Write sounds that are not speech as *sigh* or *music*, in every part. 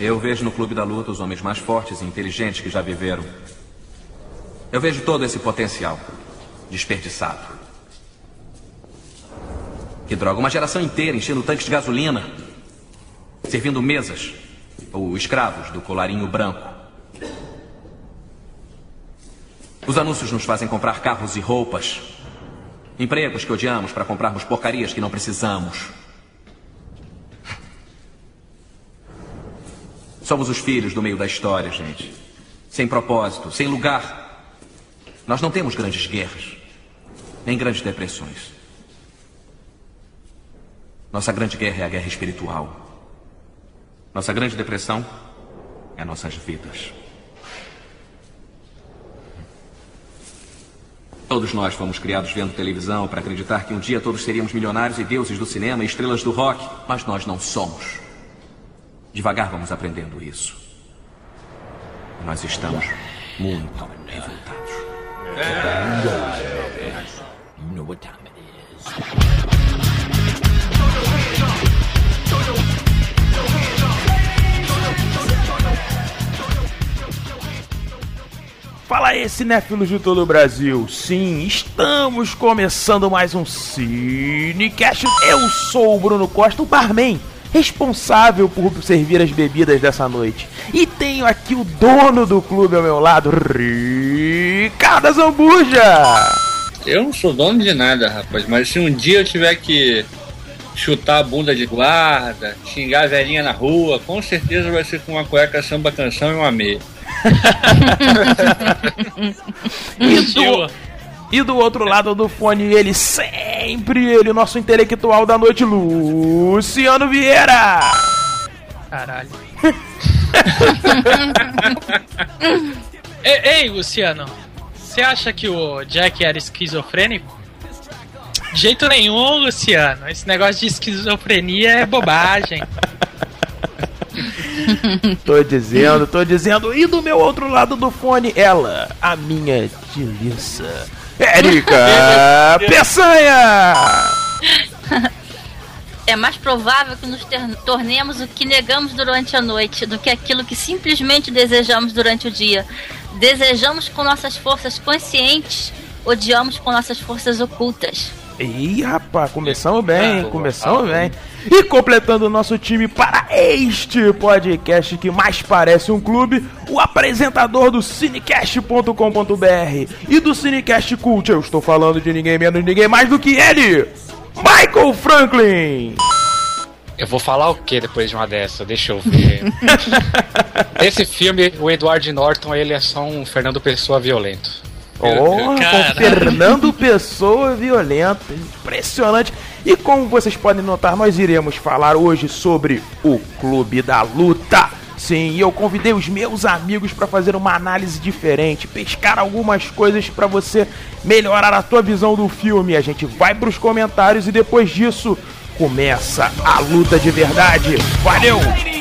Eu vejo no Clube da Luta os homens mais fortes e inteligentes que já viveram. Eu vejo todo esse potencial desperdiçado. Que droga, uma geração inteira enchendo tanques de gasolina, servindo mesas ou escravos do colarinho branco. Os anúncios nos fazem comprar carros e roupas, empregos que odiamos para comprarmos porcarias que não precisamos. Somos os filhos do meio da história, gente. Sem propósito, sem lugar. Nós não temos grandes guerras, nem grandes depressões. Nossa grande guerra é a guerra espiritual. Nossa grande depressão é nossas vidas. Todos nós fomos criados vendo televisão para acreditar que um dia todos seríamos milionários e deuses do cinema e estrelas do rock, mas nós não somos. Devagar vamos aprendendo isso. Nós estamos muito revoltados. Fala aí, cinéfilos de todo o Brasil. Sim, estamos começando mais um Cinecast. Eu sou o Bruno Costa, o barman, responsável por servir as bebidas dessa noite. E tenho aqui o dono do clube ao meu lado, Ricardo Zambuja. Eu não sou dono de nada, rapaz, mas se um dia eu tiver que chutar a bunda de guarda, xingar a velhinha na rua, com certeza vai ser com uma cueca samba canção e uma meia. E do, e do outro lado do fone, ele sempre, ele, o nosso intelectual da noite, Luciano Vieira. Caralho. *laughs* ei, ei, Luciano, você acha que o Jack era esquizofrênico? De jeito nenhum, Luciano. Esse negócio de esquizofrenia é bobagem. *laughs* Tô dizendo, tô dizendo. E do meu outro lado do fone, ela, a minha delícia, Érica *laughs* Peçanha. É mais provável que nos tornemos o que negamos durante a noite do que aquilo que simplesmente desejamos durante o dia. Desejamos com nossas forças conscientes, odiamos com nossas forças ocultas. Ih, rapaz, começamos bem, começamos bem. E completando o nosso time para este podcast que mais parece um clube, o apresentador do Cinecast.com.br e do Cinecast Cult, eu estou falando de ninguém menos, ninguém mais do que ele, Michael Franklin. Eu vou falar o que depois de uma dessa? Deixa eu ver. *laughs* Esse filme, o Edward Norton, ele é só um Fernando Pessoa violento. Oh, com. Fernando Pessoa violenta, impressionante. E como vocês podem notar, nós iremos falar hoje sobre o Clube da Luta. Sim, eu convidei os meus amigos para fazer uma análise diferente, pescar algumas coisas para você melhorar a tua visão do filme. A gente vai para os comentários e depois disso começa a luta de verdade. Valeu!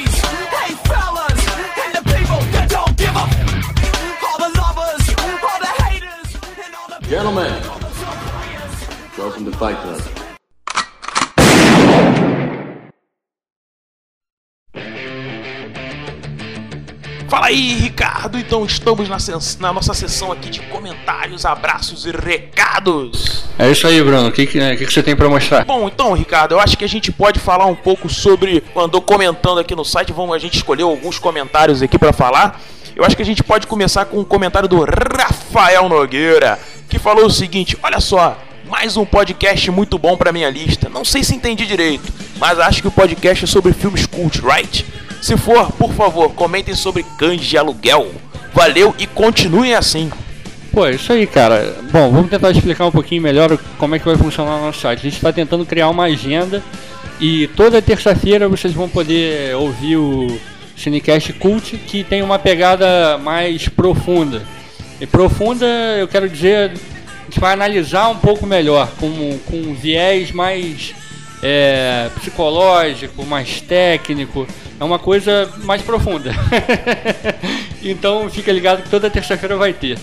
Gentlemen, welcome to Fight Club. Fala aí, Ricardo! Então estamos na, na nossa sessão aqui de comentários, abraços e recados. É isso aí, Bruno. O que, que, que, que você tem pra mostrar? Bom, então, Ricardo, eu acho que a gente pode falar um pouco sobre. Andou comentando aqui no site, vamos, a gente escolheu alguns comentários aqui pra falar. Eu acho que a gente pode começar com um comentário do Rafael Nogueira, que falou o seguinte: Olha só, mais um podcast muito bom pra minha lista. Não sei se entendi direito, mas acho que o podcast é sobre filmes cult, right? Se for, por favor, comentem sobre cães de aluguel. Valeu e continuem assim. Pô, é isso aí, cara. Bom, vamos tentar explicar um pouquinho melhor como é que vai funcionar o nosso site. A gente está tentando criar uma agenda e toda terça-feira vocês vão poder ouvir o Cinecast Cult, que tem uma pegada mais profunda. E profunda, eu quero dizer, a gente vai analisar um pouco melhor, com, com um viés mais é, psicológico, mais técnico. É uma coisa mais profunda. *laughs* então fica ligado que toda terça-feira vai ter.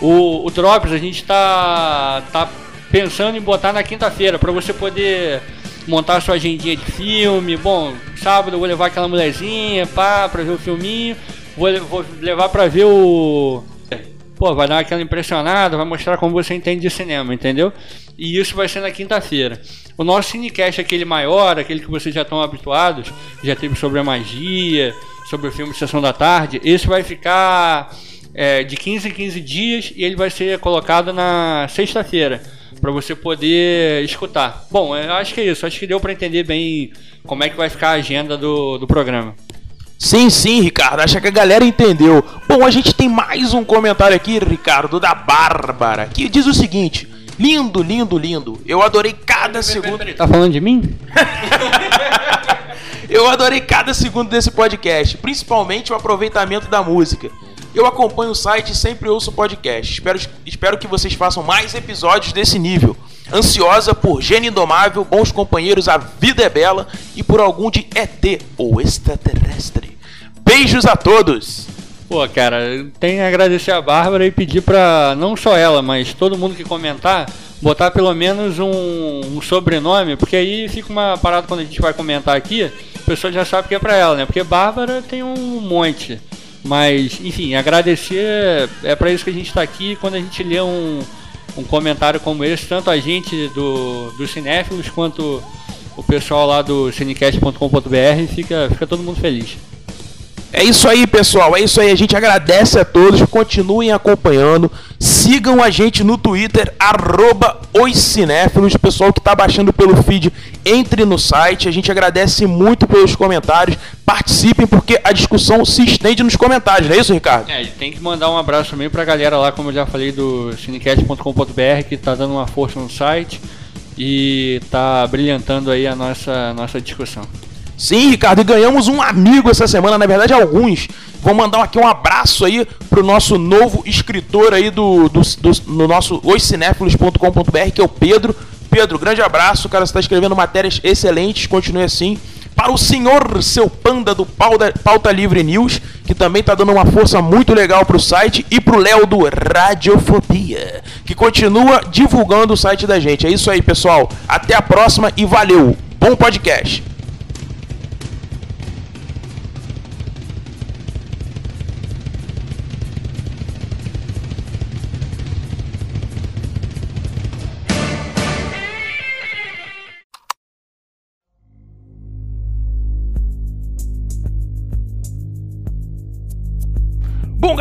O, o Drops a gente tá, tá pensando em botar na quinta-feira para você poder montar sua agendinha de filme. Bom, sábado eu vou levar aquela mulherzinha, pá, pra ver o filminho. Vou, vou levar pra ver o. Pô, vai dar aquela impressionada, vai mostrar como você entende de cinema, entendeu? E isso vai ser na quinta-feira. O nosso cinecast, aquele maior, aquele que vocês já estão habituados, já teve sobre a magia, sobre o filme Sessão da Tarde, esse vai ficar é, de 15 em 15 dias e ele vai ser colocado na sexta-feira para você poder escutar. Bom, eu acho que é isso. Acho que deu para entender bem como é que vai ficar a agenda do, do programa. Sim, sim, Ricardo. Acho que a galera entendeu. Bom, a gente tem mais um comentário aqui, Ricardo, da Bárbara, que diz o seguinte: lindo, lindo, lindo. Eu adorei cada segundo. Tá falando de mim? *laughs* Eu adorei cada segundo desse podcast, principalmente o aproveitamento da música. Eu acompanho o site e sempre ouço o podcast. Espero, espero que vocês façam mais episódios desse nível. Ansiosa por Gênio Indomável, Bons Companheiros, A Vida é Bela e por algum de ET ou extraterrestre. Beijos a todos! Pô, cara, tem que agradecer a Bárbara e pedir pra não só ela, mas todo mundo que comentar, botar pelo menos um, um sobrenome, porque aí fica uma parada quando a gente vai comentar aqui, a pessoa já sabe que é pra ela, né? Porque Bárbara tem um monte. Mas, enfim, agradecer é pra isso que a gente tá aqui quando a gente lê um, um comentário como esse, tanto a gente do, do Cinéfilos quanto o pessoal lá do cinecast.com.br, fica, fica todo mundo feliz. É isso aí, pessoal. É isso aí. A gente agradece a todos. Continuem acompanhando. Sigam a gente no Twitter, arroba os cinéfilos. Pessoal que está baixando pelo feed, entre no site. A gente agradece muito pelos comentários. Participem, porque a discussão se estende nos comentários, não é isso, Ricardo? É, tem que mandar um abraço também pra galera lá, como eu já falei, do cinecast.com.br, que tá dando uma força no site e tá brilhantando aí a nossa, nossa discussão. Sim, Ricardo, e ganhamos um amigo essa semana, na verdade alguns. Vou mandar aqui um abraço aí pro nosso novo escritor aí do, do, do- no nosso oscinéfilos.com.br, que é o Pedro. Pedro, grande abraço, cara, você tá escrevendo matérias excelentes, continue assim. Para o senhor, seu panda do Pauta, Pauta Livre News, que também tá dando uma força muito legal pro site, e pro Léo do Radiofobia, que continua divulgando o site da gente. É isso aí, pessoal. Até a próxima e valeu. Bom podcast.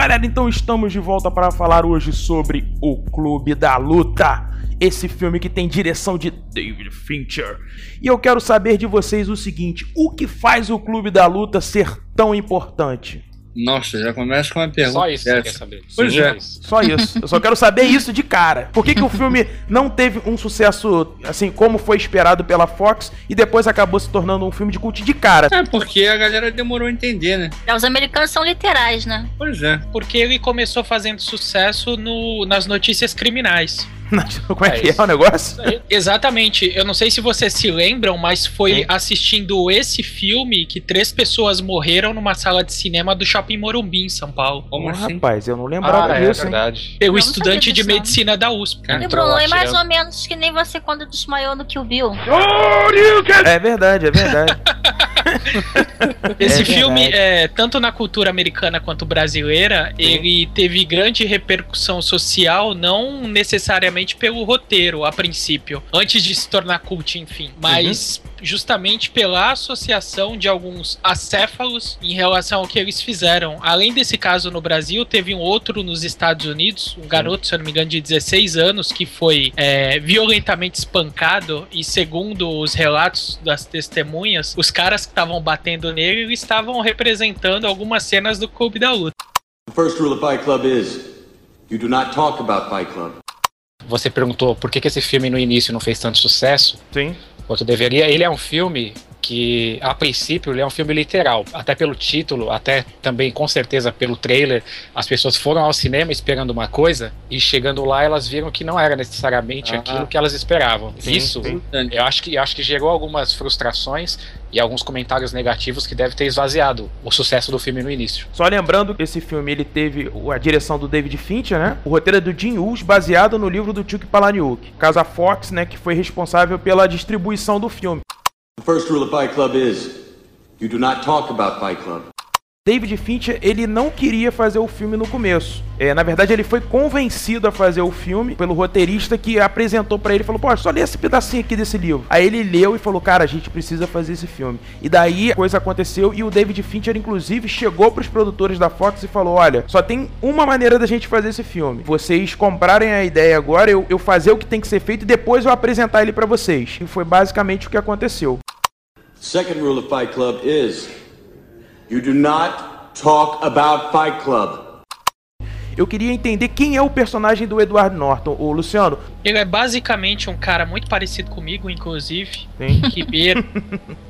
Galera, então estamos de volta para falar hoje sobre O Clube da Luta. Esse filme que tem direção de David Fincher. E eu quero saber de vocês o seguinte: o que faz o Clube da Luta ser tão importante? Nossa, já começa com uma pergunta. Só isso que você quer saber. Pois Sim, é. isso. Só isso. Eu só quero saber isso de cara. Por que, que o filme não teve um sucesso assim como foi esperado pela Fox e depois acabou se tornando um filme de culto de cara? É porque a galera demorou a entender, né? É, Os americanos são literais, né? Pois é. Porque ele começou fazendo sucesso no, nas notícias criminais. Como é É que é isso. o negócio? Exatamente. Eu não sei se vocês se lembram, mas foi Sim. assistindo esse filme que três pessoas morreram numa sala de cinema do Shopping Morumbi, em São Paulo. Como Ah, assim? Rapaz, eu não lembrava Ah, é disso. hein? verdade. Pelo estudante de medicina da USP. Cara, E Bruno, é mais ou menos que nem você quando desmaiou no Kill Bill. É verdade, é verdade. *laughs* Esse É filme, é, tanto na cultura americana quanto brasileira, ele teve grande repercussão social, não necessariamente pelo roteiro, a princípio, antes de se tornar cult, enfim, mas justamente pela associação de alguns acéfalos em relação ao que eles fizeram. Além desse caso no Brasil, teve um outro nos Estados Unidos, um garoto, se eu não me engano, de 16 anos, que foi é, violentamente espancado, e segundo os relatos das testemunhas, os caras que estavam batendo nele estavam representando algumas cenas do Clube da Luta. The first rule of Fight Club is you do not talk about Fight Club. Você perguntou por que, que esse filme no início não fez tanto sucesso Sim. quanto deveria. Ele é um filme que, a princípio, ele é um filme literal. Até pelo título, até também, com certeza, pelo trailer. As pessoas foram ao cinema esperando uma coisa e chegando lá elas viram que não era necessariamente Ah. aquilo que elas esperavam. Sim, Isso, sim. eu acho que eu acho que gerou algumas frustrações e alguns comentários negativos que deve ter esvaziado o sucesso do filme no início. Só lembrando que esse filme ele teve a direção do David Fincher, né? O roteiro é do Jim Hughes, baseado no livro do Chuck Palahniuk. Casa Fox, né, que foi responsável pela distribuição do filme. The first rule of Fight Club is you do not talk about Fight Club. David Fincher, ele não queria fazer o filme no começo. É, na verdade, ele foi convencido a fazer o filme pelo roteirista que apresentou pra ele e falou: Pô, só lê esse pedacinho aqui desse livro. Aí ele leu e falou: Cara, a gente precisa fazer esse filme. E daí a coisa aconteceu e o David Fincher, inclusive, chegou pros produtores da Fox e falou: Olha, só tem uma maneira da gente fazer esse filme. Vocês comprarem a ideia agora, eu, eu fazer o que tem que ser feito e depois eu apresentar ele pra vocês. E foi basicamente o que aconteceu. Second rule of Fight Club is you do not talk about Fight Club. Eu queria entender quem é o personagem do Edward Norton. O Luciano, Ele é basicamente um cara muito parecido comigo, inclusive. Sim. Ribeiro,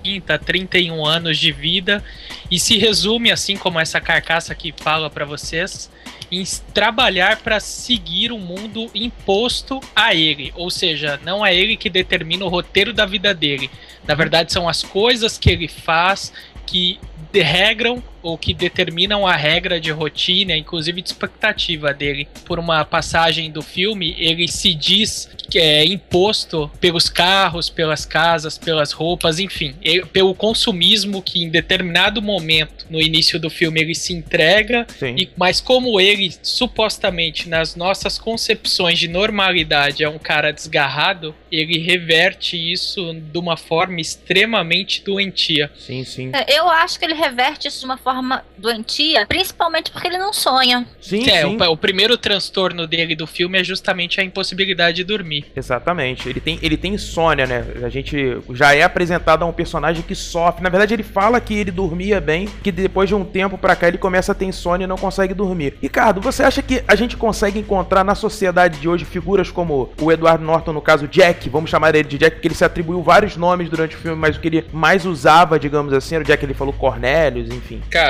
30, 31 anos de vida. E se resume, assim como essa carcaça que fala pra vocês, em trabalhar pra seguir o mundo imposto a ele. Ou seja, não é ele que determina o roteiro da vida dele. Na verdade, são as coisas que ele faz que regram ou que determinam a regra de rotina, inclusive de expectativa dele. Por uma passagem do filme, ele se diz que é imposto pelos carros, pelas casas, pelas roupas, enfim, e- pelo consumismo que em determinado momento no início do filme ele se entrega, Sim. e, mas como ele supostamente nas nossas concepções de normalidade é um cara desgarrado, ele reverte isso de uma forma extremamente doentia. sim, sim. É, Eu acho que ele reverte isso de uma forma doentia, principalmente porque ele não sonha. Sim, é, sim. O, o primeiro transtorno dele do filme é justamente a impossibilidade de dormir. Exatamente. Ele tem, ele tem insônia, né? A gente já é apresentado a um personagem que sofre. Na verdade, ele fala que ele dormia bem, que depois de um tempo pra cá ele começa a ter insônia e não consegue dormir. Ricardo, você acha que a gente consegue encontrar na sociedade de hoje figuras como o Edward Norton, no caso Jack, vamos chamar ele de Jack, porque ele se atribuiu vários nomes durante o filme, mas o que ele mais usava, digamos assim, era o Jack, ele falou Cornélios, enfim. Cara,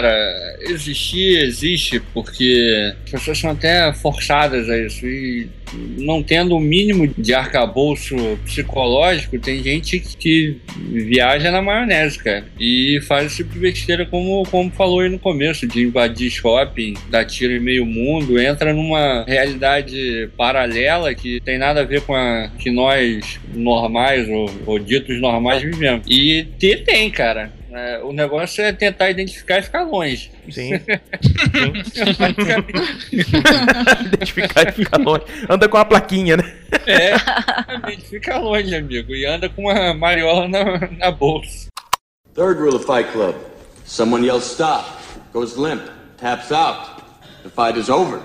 existir existe porque as pessoas são até forçadas a isso. E não tendo o mínimo de arcabouço psicológico, tem gente que viaja na maionese, cara. E faz esse tipo de besteira, como, como falou aí no começo, de invadir shopping, dar tiro em meio mundo, entra numa realidade paralela que tem nada a ver com a que nós normais ou, ou ditos normais vivemos. E ter tem, cara. É, o negócio é tentar identificar e ficar longe. Sim. *laughs* Identificar e ficar longe. Anda com a plaquinha, né? É, fica longe, amigo. E anda com uma mariola na, na bolsa. Third rule of Fight Club someone yells stop, goes limp, taps out. The fight is over.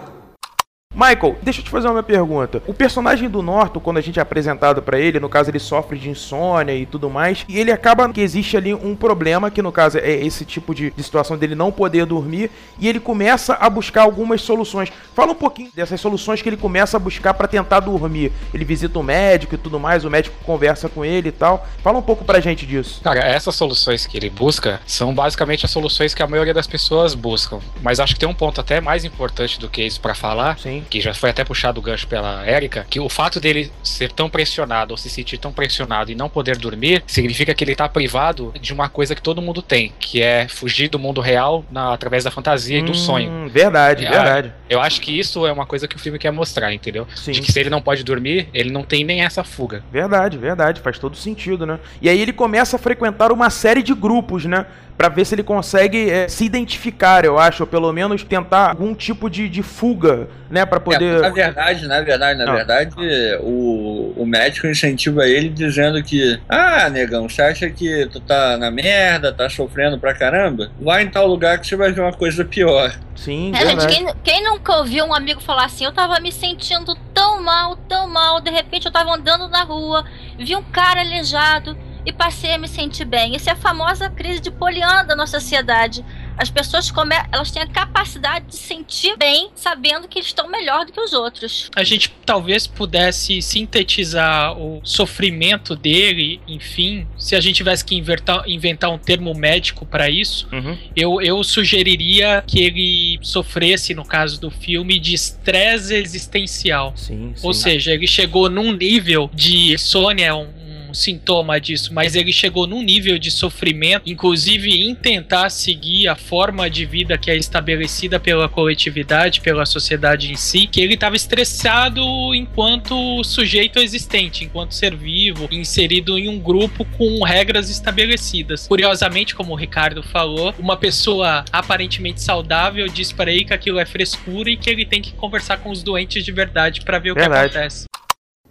Michael, deixa eu te fazer uma pergunta. O personagem do Norton, quando a gente é apresentado pra ele, no caso ele sofre de insônia e tudo mais, e ele acaba que existe ali um problema, que no caso é esse tipo de, de situação dele não poder dormir, e ele começa a buscar algumas soluções. Fala um pouquinho dessas soluções que ele começa a buscar pra tentar dormir. Ele visita o médico e tudo mais, o médico conversa com ele e tal. Fala um pouco pra gente disso. Cara, essas soluções que ele busca são basicamente as soluções que a maioria das pessoas buscam. Mas acho que tem um ponto até mais importante do que isso pra falar, Sim. Que já foi até puxado o gancho pela Erika, que o fato dele ser tão pressionado ou se sentir tão pressionado e não poder dormir significa que ele tá privado de uma coisa que todo mundo tem, que é fugir do mundo real na- através da fantasia e do Hum, sonho. Verdade, É, verdade. Eu acho que isso é uma coisa que o filme quer mostrar, entendeu? Sim. De que se ele não pode dormir, ele não tem nem essa fuga. Verdade, verdade, faz todo sentido, né? E aí ele começa a frequentar uma série de grupos, né? Pra ver se ele consegue é, se identificar, eu acho, ou pelo menos tentar algum tipo de, de fuga, né? Pra É, poder. na verdade, na verdade, na Ah. verdade, o, o médico incentiva ele dizendo que, ah, negão, você acha que tu tá na merda, tá sofrendo pra caramba? Vai em tal lugar que você vai ver uma coisa pior. Sim, É, gente, quem, quem nunca ouviu um amigo falar assim, eu tava me sentindo tão mal, tão mal, de repente eu tava andando na rua, vi um cara aleijado e passei a me sentir bem. Isso é a famosa crise de poliana da nossa sociedade. As pessoas come... elas têm a capacidade de sentir bem, sabendo que estão melhor do que os outros. A gente talvez pudesse sintetizar o sofrimento dele, enfim, se a gente tivesse que inventar, inventar um termo médico para isso, Uhum. eu, eu sugeriria que ele sofresse, no caso do filme, de estresse existencial. Sim, sim. Ou seja, ele chegou num nível de insônia, um, um sintoma disso, mas ele chegou num nível de sofrimento, inclusive em tentar seguir a forma de vida que é estabelecida pela coletividade, pela sociedade em si, que ele estava estressado enquanto sujeito existente, enquanto ser vivo, inserido em um grupo com regras estabelecidas. Curiosamente, como o Ricardo falou, uma pessoa aparentemente saudável diz para ele que aquilo é frescura e que ele tem que conversar com os doentes de verdade para ver o que Verdade. acontece.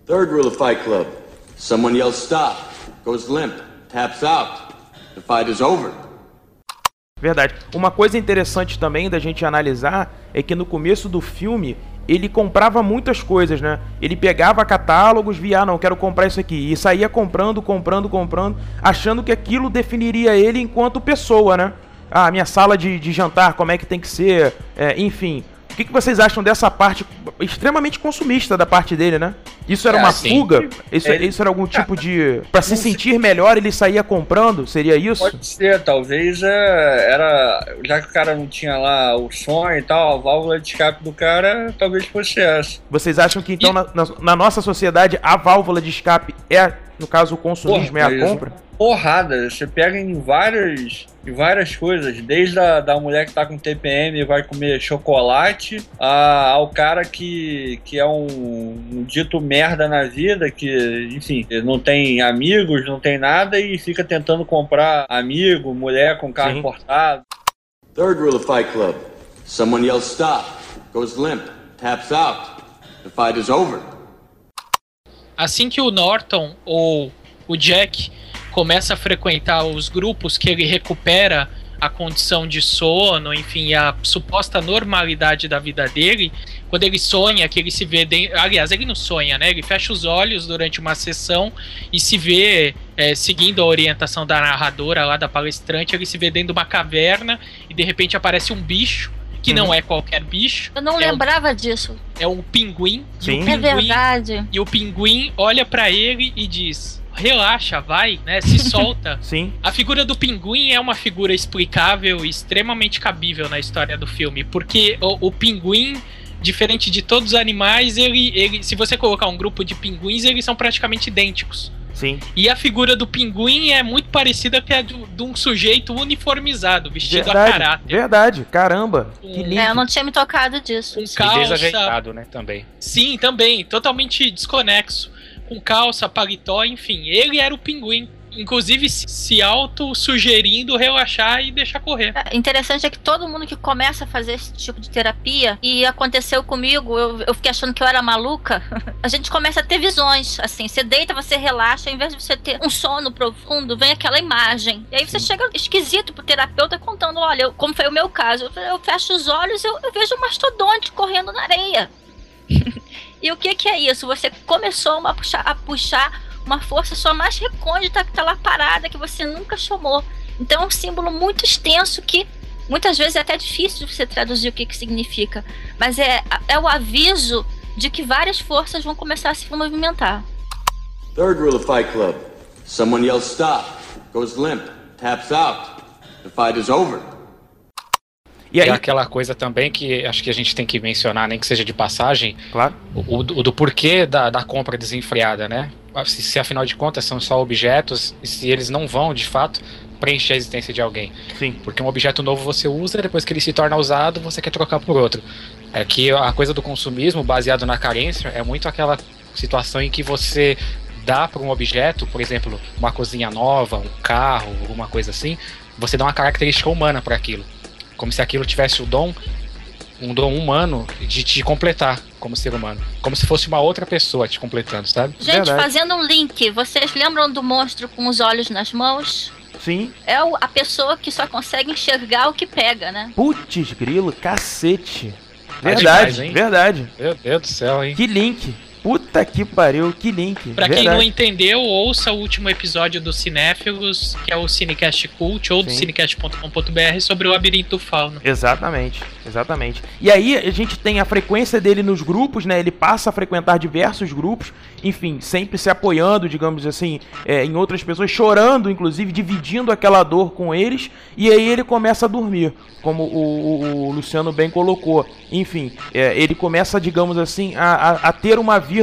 Third rule of Fight Club. Someone yells stop, goes limp, taps out. The fight is over. Verdade. Uma coisa interessante também da gente analisar é que no começo do filme ele comprava muitas coisas, né? Ele pegava catálogos, via, ah, não, quero comprar isso aqui. E saía comprando, comprando, comprando, achando que aquilo definiria ele enquanto pessoa, né? Ah, minha sala de, de jantar, como é que tem que ser, é, enfim. O que, que vocês acham dessa parte extremamente consumista da parte dele, né? Isso era Ah, uma sim. fuga? Isso, Ele- isso era algum tipo de. Pra se sentir melhor, ele saía comprando? Seria isso? Pode ser, talvez é, era. Já que o cara não tinha lá o sonho e tal, a válvula de escape do cara talvez fosse essa. Vocês acham que então na, na- na nossa sociedade a válvula de escape é, no caso, o consumismo, é a compra? Porrada, você pega em várias, em várias coisas, desde a da mulher que tá com TPM e vai comer chocolate, a- ao cara que, que é um, um dito merda na vida, que, enfim, não tem amigos, não tem nada e fica tentando comprar amigo, mulher com carro Sim. importado. Third rule of Fight Club. Someone yells stop, goes limp, taps out. The fight is over. Assim que o Norton ou o Jack começa a frequentar os grupos que ele recupera a condição de sono, enfim, a suposta normalidade da vida dele, quando ele sonha que ele se vê dentro. Aliás, ele não sonha, né? Ele fecha os olhos durante uma sessão e se vê, é, seguindo a orientação da narradora lá, da palestrante, ele se vê dentro de uma caverna e de repente aparece um bicho, que não é qualquer bicho. Eu não é lembrava disso. é um pinguim. E Sim. o É pinguim verdade. e o pinguim olha pra ele e diz: relaxa, vai, né? Se *laughs* solta. Sim. A figura do pinguim é uma figura explicável e extremamente cabível na história do filme, porque o, o pinguim, diferente de todos os animais, ele, ele, se você colocar um grupo de pinguins, eles são praticamente idênticos. Sim. E a figura do pinguim é muito parecida com a de, de um sujeito uniformizado, vestido a Verdade. caráter. Verdade. Caramba. Que Um- lindo. É, eu não tinha me tocado disso. Com E calça, desajeitado, né, também. Sim, também, totalmente desconexo. Com calça, paletó, enfim. Ele era o pinguim. Inclusive se- auto-sugerindo relaxar e deixar correr. É, Interessante é que todo mundo que começa a fazer esse tipo de terapia, e aconteceu comigo, eu, eu fiquei achando que eu era maluca, *laughs* a gente começa a ter visões, assim, você deita, você relaxa, ao invés de você ter um sono profundo, vem aquela imagem. E aí você chega esquisito pro terapeuta contando, olha, eu- como foi o meu caso, eu, eu fecho os olhos e eu, eu vejo um mastodonte correndo na areia. *laughs* e o que que é isso? Você começou a puxar, a puxar uma força sua mais recôndita que tá lá parada, que você nunca chamou. Então é um símbolo muito extenso que muitas vezes é até difícil de você traduzir o que, que significa. Mas é, é o aviso de que várias forças vão começar a se movimentar. Third rule of Fight Club. Someone yells stop, goes limp, taps out. The fight is over. E aí, É aquela coisa também que acho que a gente tem que mencionar, nem que seja de passagem, claro. o, o do porquê da, da compra desenfreada, né? Se, se afinal de contas são só objetos e se eles não vão, de fato, preencher a existência de alguém. Sim. Porque um objeto novo você usa, depois que ele se torna usado, você quer trocar por outro. É que a coisa do consumismo baseado na carência é muito aquela situação em que você dá para um objeto, por exemplo, uma cozinha nova, um carro, alguma coisa assim, você dá uma característica humana para aquilo. Como se aquilo tivesse o dom, um dom humano de te completar como ser humano. Como se fosse uma outra pessoa te completando, sabe? Gente, Verdade. fazendo um link, vocês lembram do monstro com os olhos nas mãos? Sim. É o- a pessoa que só consegue enxergar o que pega, né? Putz, grilo, cacete. É Verdade, demais, hein? verdade. Meu Deus do céu, hein? Que link. Puta que pariu, que link. Pra quem verdade. não entendeu, ouça o último episódio do Cinéfilos, que é o Cinecast Cult, ou do Sim. cinecast.com.br, sobre o Labirinto do Fauno. Exatamente, exatamente. E aí a gente tem a frequência dele nos grupos, né? Ele passa a frequentar diversos grupos, enfim, sempre se apoiando, digamos assim, é, em outras pessoas, chorando, inclusive, dividindo aquela dor com eles, e aí ele começa a dormir, como o, o- o Luciano bem colocou. Enfim, é, ele começa, digamos assim, a, a- a ter uma vida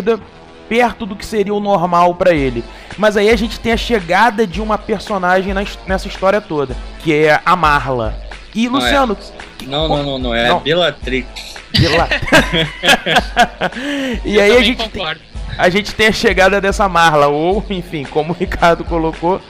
perto do que seria o normal pra ele. Mas aí a gente tem a chegada de uma personagem nessa história toda, que é a Marla. E Não é. Luciano, Não, não, não, não. É Não. a Bellatrix. Pela- *laughs* e aí a gente, tem, a gente tem a chegada dessa Marla, ou, enfim, como o Ricardo colocou.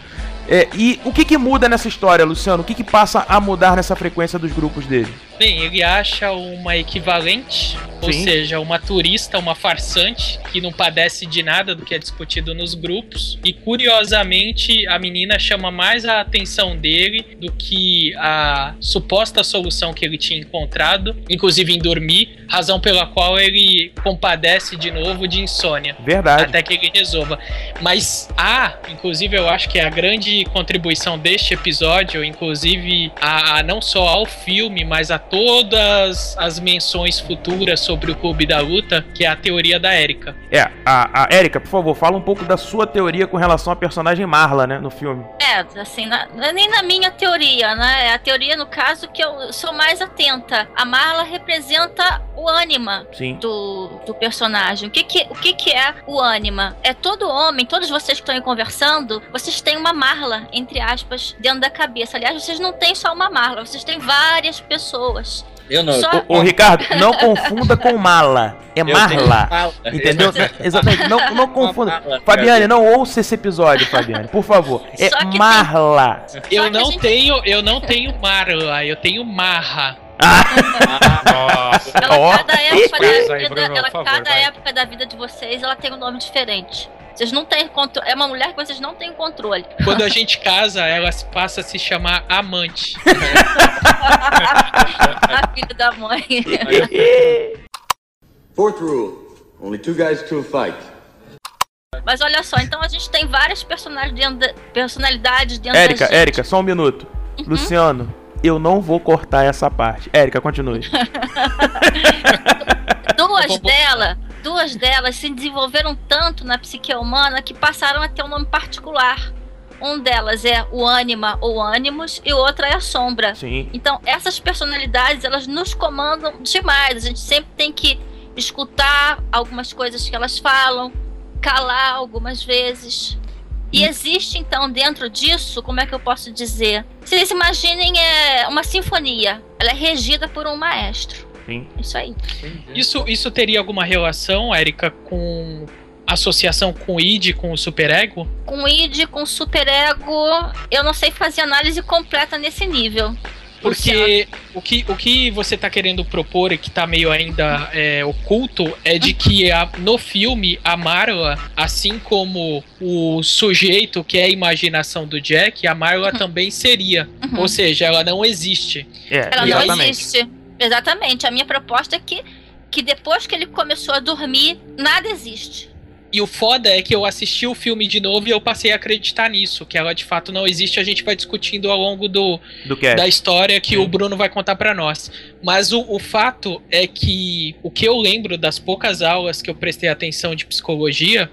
É, e o que, que muda nessa história, Luciano? O que, que passa a mudar nessa frequência dos grupos dele? Bem, ele acha uma equivalente, ou Sim. seja, uma turista, uma farsante, que não padece de nada do que é discutido nos grupos. E curiosamente, a menina chama mais a atenção dele do que a suposta solução que ele tinha encontrado, inclusive em dormir, razão pela qual ele compadece de novo de insônia. Verdade. Até que ele resolva. Mas há, inclusive, eu acho que é a grande contribuição deste episódio, inclusive, a, a não só ao filme, mas a todas as menções futuras sobre o Clube da Luta, que é a teoria da Erika. É, a, a Érica, por favor, fala um pouco da sua teoria com relação à personagem Marla, né, no filme. É, assim, na- não é nem na minha teoria, né? É a teoria, no caso, que eu sou mais atenta. A Marla representa o ânima Sim. do, do personagem. O, que, que, o que, que é o ânima? É todo homem, todos vocês que estão aí conversando, vocês têm uma Marla, entre aspas, dentro da cabeça. Aliás, vocês não têm só uma Marla, vocês têm várias pessoas. Eu não. Só- Ô, Ricardo, não confunda com Mala. É Marla. Marla. Entendeu? Exatamente. Não, não confunda. Marla. Fabiane, não ouça esse episódio, Fabiane, por favor. É que tem- Marla. Eu não gente- tenho, eu não tenho Marla, eu tenho Marra. Nossa. Ela, cada época da aí, vida, Bruno, ela, favor, cada vai. época da vida de vocês, ela tem um nome diferente. Vocês não têm controle. É uma mulher que vocês não têm controle. Quando a gente casa, ela se- passa a se chamar amante. *laughs* a filha da mãe. *laughs* Fourth rule only two guys to a fight. Mas olha só, então a gente tem várias personalidades dentro da, personalidades dentro Érica, da gente. Érica, só um minuto. Luciano, eu não vou cortar essa parte. Érica, continue. *laughs* Duas delas, duas delas se desenvolveram tanto na psique humana que passaram a ter um nome particular. Um delas é o ânima ou ânimos e outra é a sombra. Sim. Então, essas personalidades, elas nos comandam demais. A gente sempre tem que escutar algumas coisas que elas falam, calar algumas vezes. E existe, então, dentro disso, como é que eu posso dizer? Vocês imaginem é, uma sinfonia. Ela é regida por um maestro. Sim. Isso aí. Isso, isso teria alguma relação, Érica, com associação com o id, com o superego? Com id, com superego, eu não sei fazer análise completa nesse nível. Porque o que, o que você tá querendo propor e que tá meio ainda é, oculto é de que a- no filme a Marla, assim como o sujeito que é a imaginação do Jack, a Marla também seria. Ou seja, ela não existe. É, Ela não exatamente. existe. Exatamente. A minha proposta é que, que depois que ele começou a dormir, nada existe. E o foda é que eu assisti o filme de novo e eu passei a acreditar nisso, que ela de fato não existe. A gente vai discutindo ao longo do, Do que é. da história que o Bruno vai contar pra nós. Mas o, o fato é que o que eu lembro das poucas aulas que eu prestei atenção de psicologia,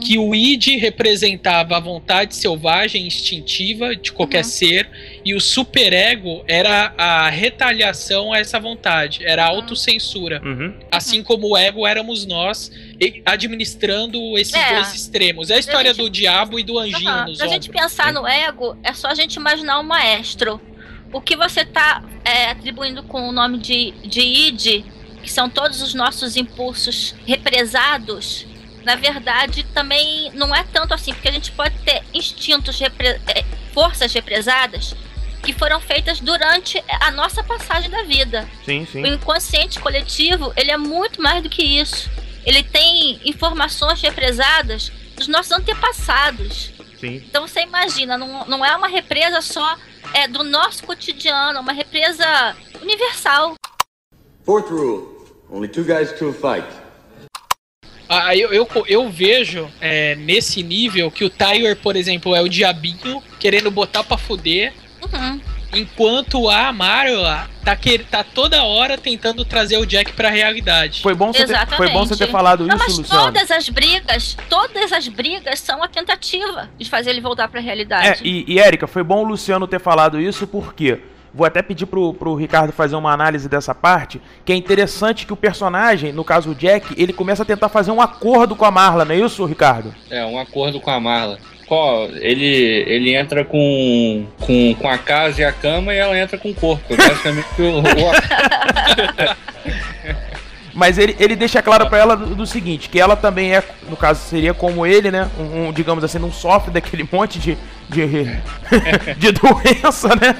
que o id representava a vontade selvagem, instintiva de qualquer ser, e o superego era a retaliação a essa vontade, era a autocensura. Uhum. Assim como o ego éramos nós, administrando esses É. dois extremos. É a história do diabo e do anjinho Aham. nos Pra gente ombros. pensar no ego, é só a gente imaginar um maestro. O que você tá é, atribuindo com o nome de, de id, que são todos os nossos impulsos represados, na verdade também não é tanto assim, porque a gente pode ter instintos, repre- é, forças represadas que foram feitas durante a nossa passagem da vida. Sim, sim. O inconsciente coletivo, ele é muito mais do que isso. Ele tem informações represadas dos nossos antepassados. Sim. Então você imagina, não, não é uma represa só é, do nosso cotidiano, é uma represa universal. Fourth rule only two guys to a fight. Ah, eu, eu, eu vejo é, nesse nível que o Tyler, por exemplo, é o diabinho querendo botar pra fuder, Uhum. enquanto a Marla tá, que, tá toda hora tentando trazer o Jack pra realidade. Foi bom você ter, foi bom você ter falado Não, isso, mas Luciano. todas as brigas, todas as brigas são a tentativa de fazer ele voltar para a realidade. É, e, e Érica, foi bom o Luciano ter falado isso porque vou até pedir pro, pro Ricardo fazer uma análise dessa parte, que é interessante que o personagem, no caso o Jack, ele começa a tentar fazer um acordo com a Marla, não é isso, Ricardo? É, um acordo com a Marla. Qual- Ele, ele entra com, com, com a casa e a cama e ela entra com o corpo. Basicamente o, o, *laughs* Mas ele, ele deixa claro pra ela do, do seguinte, que ela também é, no caso seria como ele, né, um, um, digamos assim, não sofre daquele monte de de, *laughs* de doença, né?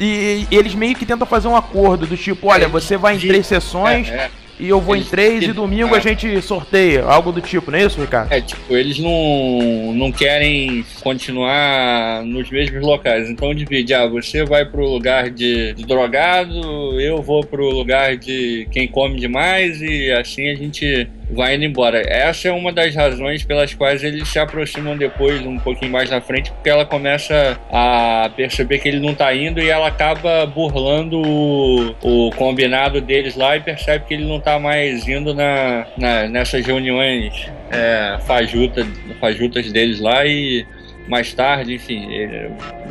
E, e eles meio que tentam fazer um acordo do tipo, olha, você vai em três sessões é, é. E eu vou em Eles- três e domingo a é. gente sorteia, algo do tipo, não é isso, Ricardo? É, tipo, eles não, não querem continuar nos mesmos locais. Então divide, ah, você vai pro lugar de, de drogado, eu vou pro lugar de quem come demais e assim a gente vai indo embora. Essa é uma das razões pelas quais eles se aproximam depois, um pouquinho mais na frente, porque ela começa a perceber que ele não tá indo e ela acaba burlando o, o combinado deles lá e percebe que ele não tá mais indo na, na- nessas reuniões é, fajuta, fajutas deles lá e mais tarde, enfim, ele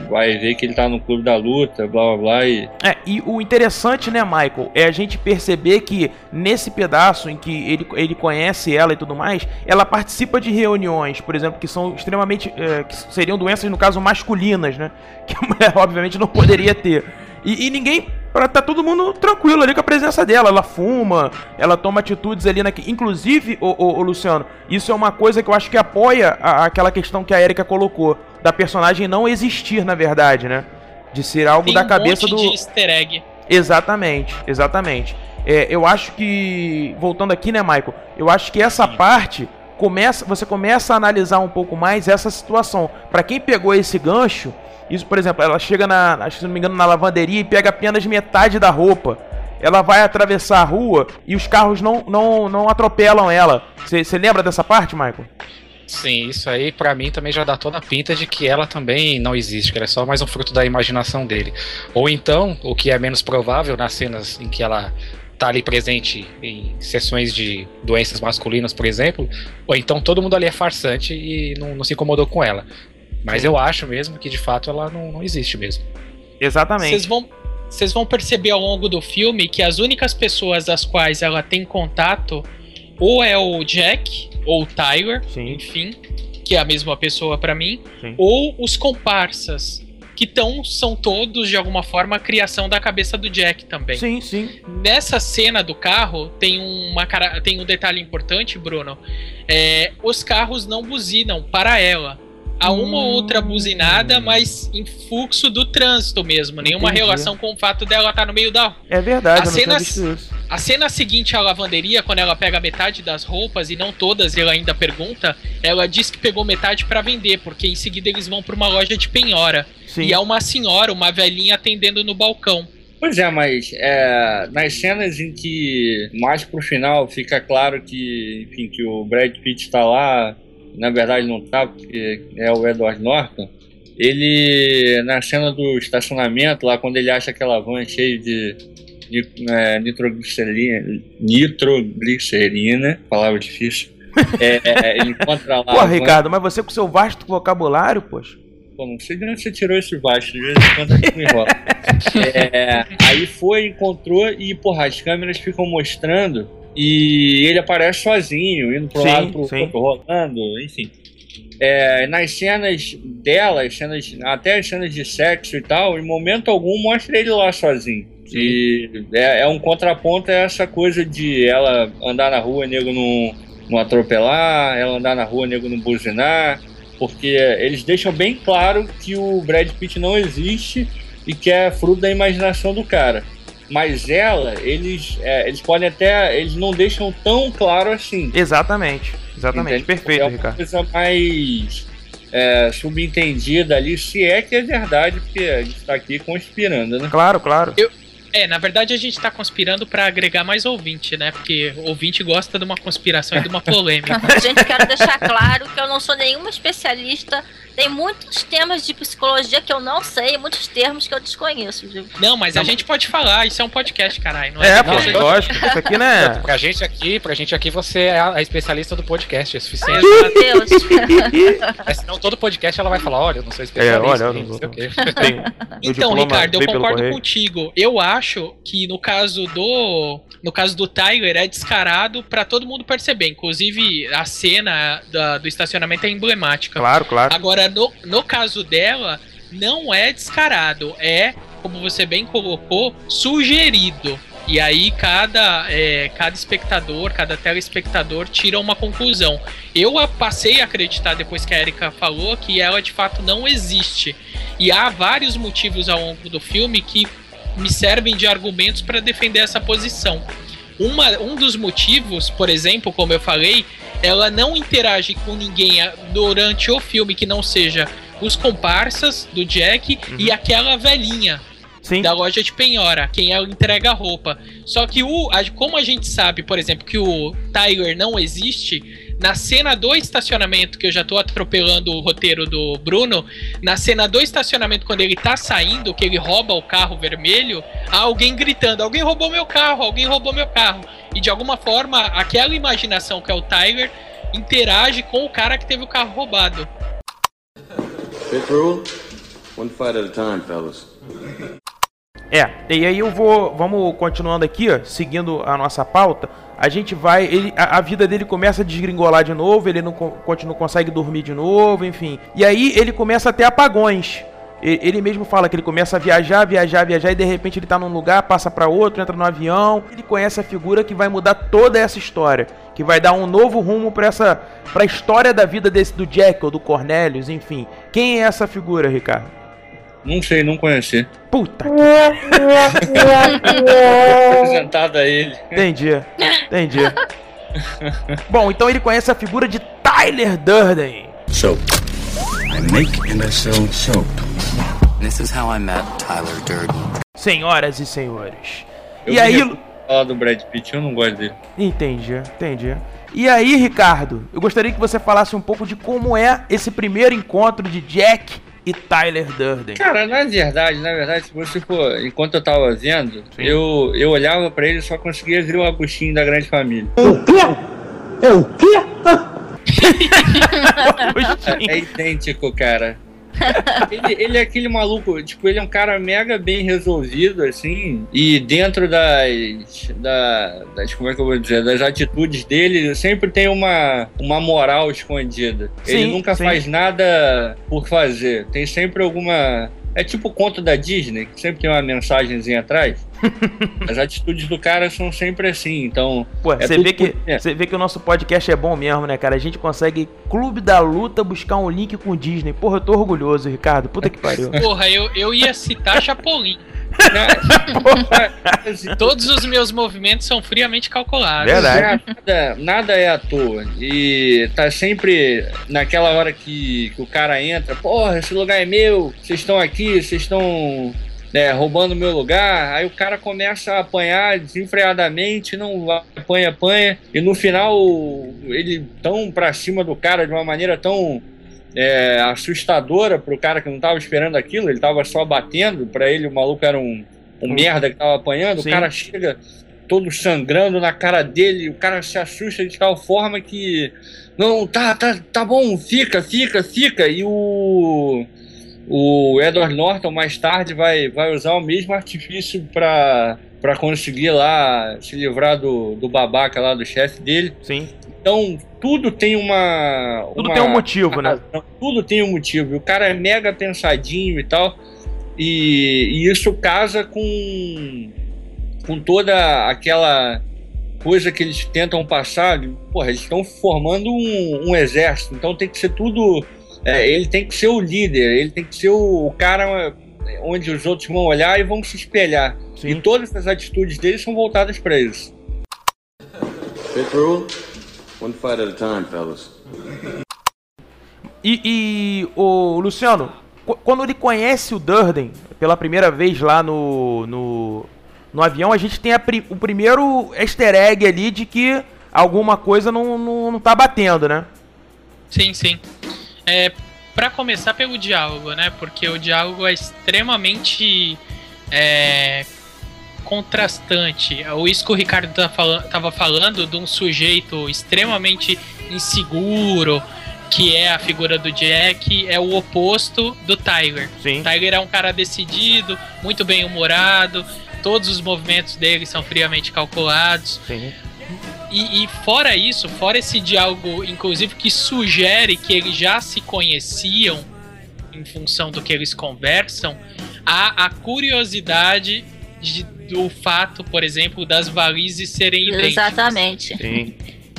vai ver que ele tá no clube da luta, blá blá blá e É, e o interessante, né, Michael, é a gente perceber que nesse pedaço em que ele, ele conhece ela e tudo mais, ela participa de reuniões, por exemplo, que são extremamente. é, que seriam doenças, no caso, masculinas, né? *laughs* Que a mulher, obviamente, não poderia ter. E, e ninguém. Pra tá todo mundo tranquilo ali com a presença dela. Ela fuma, ela toma atitudes ali na. Inclusive, o Luciano, isso é uma coisa que eu acho que apoia a- aquela questão que a Erika colocou. Da personagem não existir, na verdade, né? De ser algo Tem da um cabeça monte do. de easter egg. Exatamente, exatamente. É, eu acho que, voltando aqui, né, Michael? Eu acho que essa parte começa, você começa a analisar um pouco mais essa situação. Pra quem pegou esse gancho, isso, por exemplo, ela chega na, se não me engano, na lavanderia e pega apenas metade da roupa. Ela vai atravessar a rua e os carros não, não, não atropelam ela. Você lembra dessa parte, Michael? Sim, isso aí pra mim também já dá toda a pinta de que ela também não existe, que ela é só mais um fruto da imaginação dele. Ou então, o que é menos provável nas cenas em que ela tá ali presente em sessões de doenças masculinas, por exemplo, ou então todo mundo ali é farsante e não, não se incomodou com ela. Mas eu acho mesmo que de fato ela não, não existe mesmo. Exatamente. Vocês vão, vocês vão perceber ao longo do filme que as únicas pessoas das quais ela tem contato ou é o Jack ou o Tyler, enfim, que é a mesma pessoa pra mim, Sim. ou os comparsas, que tão, são todos de alguma forma a criação da cabeça do Jack também. Sim, sim. Nessa cena do carro tem uma cara, tem um detalhe importante, Bruno. É, os carros não buzinam para ela. Há uma ou outra buzinada, mas em fluxo do trânsito mesmo. Nenhuma Entendi. relação com o fato dela estar no meio da. É verdade, A eu não tinha cena, visto isso. a cena seguinte à lavanderia, quando ela pega metade das roupas e não todas, e ela ainda pergunta, ela diz que pegou metade para vender, porque em seguida eles vão para uma loja de penhora. Sim. E há uma senhora, uma velhinha atendendo no balcão. Pois é, mas é, nas cenas em que mais pro final fica claro que, enfim, que o Brad Pitt está lá, na verdade não tá, porque é o Edward Norton. Ele, na cena do estacionamento, lá quando ele acha aquela van cheia de, de é, nitroglicerina, nitroglicerina, palavra difícil, é, é, ele encontra lá. *laughs* Pô, a van- Ricardo, mas você com seu vasto vocabulário, poxa. Pô, não sei de onde você tirou esse baixo, de vez em quando me enrola. *laughs* É, aí foi, encontrou e, porra, as câmeras ficam mostrando e ele aparece sozinho, indo pro Sim, lado, pro sim. rolando, enfim. É, nas cenas dela, as cenas, até as cenas de sexo e tal, em momento algum mostra ele lá sozinho. E é, é um contraponto a essa coisa de ela andar na rua, nego não, não atropelar, ela andar na rua, nego não buzinar, porque eles deixam bem claro que o Brad Pitt não existe e que é fruto da imaginação do cara. Mas ela, eles, é, eles podem até. Eles não deixam tão claro assim. Exatamente, exatamente. Entende? Perfeito, é uma Ricardo. coisa mais é, subentendida ali, se é que é verdade, porque a gente tá aqui conspirando, né? Claro, claro. É, na verdade a gente tá conspirando pra agregar mais ouvinte, né? Porque ouvinte gosta de uma conspiração e de uma polêmica. *laughs* Gente, quero deixar claro que eu não sou nenhuma especialista. Tem muitos temas de psicologia que eu não sei, muitos termos que eu desconheço, viu? Não, mas a gente pode falar, isso é um podcast, caralho. Não É, é, pô, não, lógico. Isso aqui, né? Pra gente aqui, pra gente aqui, você é a especialista do podcast, é suficiente. Meu Deus. Mas *laughs* senão todo podcast ela vai falar, olha, eu não sou É, especialista. olha, eu não, não sei o quê. Tem- Então, diploma Ricardo, eu concordo contigo. Eu acho que no caso do. No caso do Tyler é descarado pra todo mundo perceber. Inclusive, a cena da- do estacionamento é emblemática. Claro, claro. Agora, no, no caso dela, não é descarado. É, como você bem colocou, sugerido. E aí cada, é, cada espectador, cada telespectador tira uma conclusão. Eu a- passei a acreditar depois que a Erika falou que ela de fato não existe. E há vários motivos ao longo do filme que me servem de argumentos para defender essa posição. Uma, um dos motivos, por exemplo, como eu falei, ela não interage com ninguém durante o filme que não seja os comparsas do Jack e aquela velhinha Sim. da loja de penhora, quem ela entrega a roupa. Só que o, como a gente sabe, por exemplo, que o Tyler não existe, na cena do estacionamento, que eu já tô atropelando o roteiro do Bruno, na cena do estacionamento, quando ele tá saindo, que ele rouba o carro vermelho, há alguém gritando: Alguém roubou meu carro, alguém roubou meu carro. E de alguma forma, aquela imaginação que é o Tyler interage com o cara que teve o carro roubado. Fifth rule? One fight at a time, fellas. É, e aí eu vou. Vamos continuando aqui, ó, seguindo a nossa pauta. A gente vai. Ele, a, a vida dele começa a desgringolar de novo, ele não co- continua, consegue dormir de novo, enfim. E aí ele começa a ter apagões. Ele mesmo fala que ele começa a viajar, viajar, viajar, e de repente ele tá num lugar, passa pra outro, entra no avião. Ele conhece a figura que vai mudar toda essa história. Que vai dar um novo rumo pra essa. pra história da vida desse do Jack ou do Cornelius, enfim. Quem é essa figura, Ricardo? Não sei, não conheci. Puta que Apresentado a ele. Entendi, entendi. Bom, então ele conhece a figura de Tyler Durden. Soap. I make and I sell soap. This is how I met Tyler Durden. Senhoras e senhores. Eu e aí. falar do Brad Pitt, eu não gosto dele. Entendi, entendi. E aí, Ricardo, eu gostaria que você falasse um pouco de como é esse primeiro encontro de Jack e Tyler Durden. Cara, na verdade, na verdade, se você for, enquanto eu tava vendo, eu, eu olhava pra ele e só conseguia ver o Agostinho da grande família. O quê? É o quê? *laughs* É idêntico, cara. Ele, ele é aquele maluco, tipo, ele é um cara mega bem resolvido, assim, e dentro das, da- das, como é que eu vou dizer, das atitudes dele, sempre tem uma, uma moral escondida. ele Sim, nunca sim. faz nada por fazer, tem sempre alguma... É tipo o conto da Disney, que sempre tem uma mensagenzinha atrás. *laughs* As atitudes do cara são sempre assim, então... Pô, é você tudo vê, que, é. você vê que o nosso podcast é bom mesmo, né, cara? A gente consegue, Clube da Luta, buscar um link com o Disney. Porra, eu tô orgulhoso, Ricardo. Puta que pariu. Porra, eu, eu ia citar Chapolin. Todos os meus movimentos são friamente calculados. Nada, nada é à toa. E tá sempre naquela hora que, que o cara entra, porra, esse lugar é meu, vocês estão aqui, vocês estão né, roubando meu lugar. Aí o cara começa a apanhar desenfreadamente, não vai, apanha, apanha. E no final ele tão pra cima do cara de uma maneira tão é, assustadora pro cara que não tava esperando aquilo, ele tava só batendo, pra ele o maluco era um, um merda que tava apanhando, Sim. o cara chega todo sangrando na cara dele, o cara se assusta de tal forma que não, tá, tá, tá bom, fica, fica, fica, e o o Edward Norton mais tarde vai, vai usar o mesmo artifício pra para conseguir lá se livrar do, do babaca lá do chefe dele. Sim. Então, tudo tem uma. Tudo uma- tem um motivo, né? razão, Tudo tem um motivo. E O cara é mega pensadinho e tal. E, e isso casa com, com toda aquela coisa que eles tentam passar. Porra, eles estão formando um, um exército, então tem que ser tudo. é, ele tem que ser o líder, ele tem que ser o, o cara onde os outros vão olhar e vão se espelhar. E todas as atitudes dele são voltadas para isso. Fifth rule? One fight at a time, fellas. E, e o Luciano, qu- quando ele conhece o Durden pela primeira vez lá no, no no avião, a gente tem a pri- o primeiro easter egg ali de que alguma coisa não, não, não tá batendo, né? Sim, sim. É, para começar pelo diálogo, né? Porque o diálogo é extremamente é, contrastante. O isso que o Ricardo tá fala- tava falando de um sujeito extremamente inseguro, que é a figura do Jack, é o oposto do Tiger. Sim. Tiger é um cara decidido, muito bem humorado, todos os movimentos dele são friamente calculados. Sim. E, e fora isso, fora esse diálogo, inclusive, que sugere que eles já se conheciam em função do que eles conversam, há a curiosidade de- do fato, por exemplo, das varizes serem idênticas. Exatamente. Sim.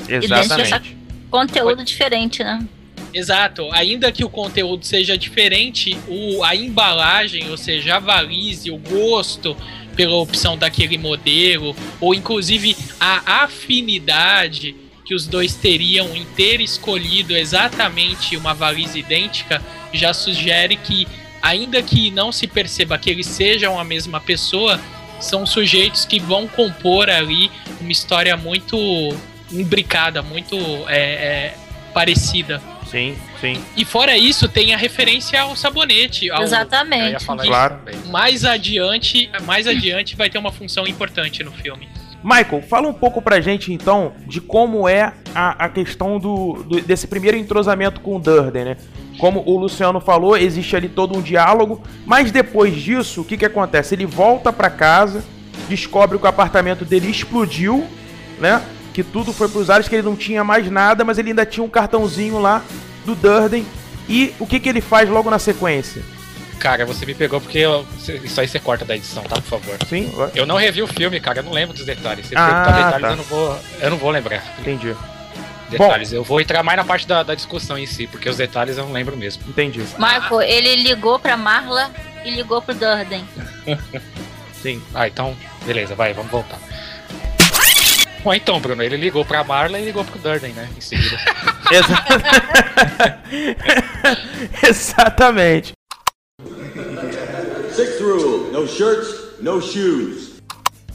Exatamente. Conteúdo diferente, né? Exato. Ainda que o conteúdo seja diferente, o, a embalagem, ou seja, a varize, o gosto pela opção daquele modelo, ou inclusive a afinidade que os dois teriam em ter escolhido exatamente uma varize idêntica, já sugere que, ainda que não se perceba que eles sejam a mesma pessoa, são sujeitos que vão compor ali uma história muito imbricada, muito é, é, parecida. Sim, sim. E fora isso, tem a referência ao sabonete. Ao, Exatamente. Eu ia falar Que isso Claro. Mais adiante, mais adiante vai ter uma função importante no filme. Michael, fala um pouco pra gente então de como é a, a questão do, do- desse primeiro entrosamento com o Durden, né? Como o Luciano falou, existe ali todo um diálogo, mas depois disso, o que que acontece? Ele volta pra casa, descobre que o apartamento dele explodiu, né? Que tudo foi pros ares, que ele não tinha mais nada, mas ele ainda tinha um cartãozinho lá do Durden. E o que que ele faz logo na sequência? Cara, você me pegou porque eu- isso aí você corta da edição, tá? Por favor. Sim, vai. Eu não revi o filme, cara, eu não lembro dos detalhes. Se Ah, perguntar detalhes, tá. eu, não vou, eu não vou lembrar. entendi. Detalhes. Eu vou entrar mais na parte da, da discussão em si, porque os detalhes eu não lembro mesmo. Entendi. Marco, ele ligou pra Marla e ligou pro Durden. *laughs* Sim. Ah, então, beleza, vai, vamos voltar. Bom, então, Bruno, ele ligou pra Marla e ligou pro Durden, né? Em seguida. *laughs* Exa- *laughs* Exatamente. Sixth rule no shirts, no shoes.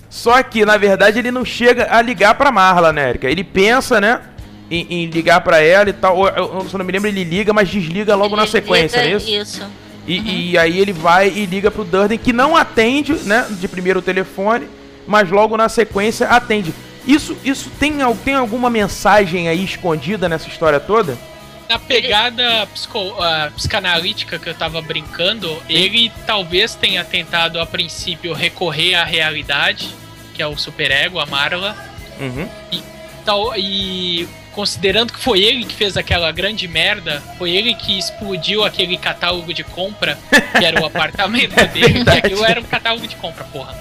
Só que, na verdade, ele não chega a ligar pra Marla, né, Erika? Ele pensa, né, em, em ligar pra ela e tal. Ou, eu- Se eu não me lembro, ele liga, mas desliga logo na Ele sequência, não é liga isso? Isso. E, e aí ele vai e liga pro Durden, que não atende, né, de primeiro o telefone, mas logo na sequência atende. Isso, isso tem, tem alguma mensagem aí escondida nessa história toda? Na pegada psico- ah, psicanalítica que eu tava brincando, ele talvez tenha tentado a princípio recorrer à realidade, que é o superego, a Marla, Uhum. tal, e considerando que foi ele que fez aquela grande merda, foi ele que explodiu aquele catálogo de compra, que era o *laughs* apartamento dele, que verdade. aquilo era um catálogo de compra, porra.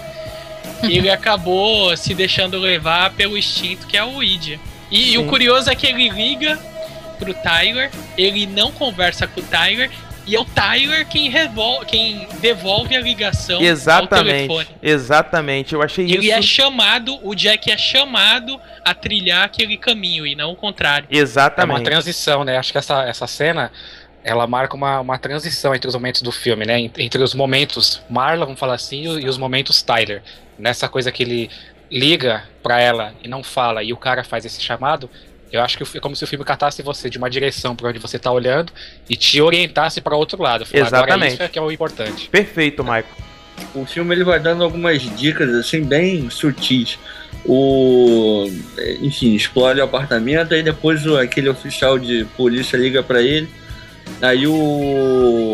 Ele acabou se deixando levar pelo instinto que é o id. E, e o curioso é que ele liga pro Tyler, ele não conversa com o Tyler, e é o Tyler quem, revol quem devolve a ligação ao Exatamente. telefone. Exatamente. Eu achei Ele é isso. chamado, o Jack é chamado a trilhar aquele caminho e não o contrário. É uma Exatamente. transição, né? Acho que essa, essa cena ela marca uma, uma transição entre os momentos do filme, né? Ent- Entre os momentos Marla, vamos falar assim, e e os momentos Tyler. Nessa coisa que ele liga pra ela e não fala e o cara faz esse chamado, eu acho que é como se o filme catasse você de uma direção pra onde você tá olhando e te orientasse pra outro lado. Falar, Agora Exatamente. isso é que é o importante. Perfeito, Michael. O filme ele vai dando algumas dicas assim bem sutis. O enfim, explode o apartamento, aí depois o- aquele oficial de polícia liga pra ele. Aí o,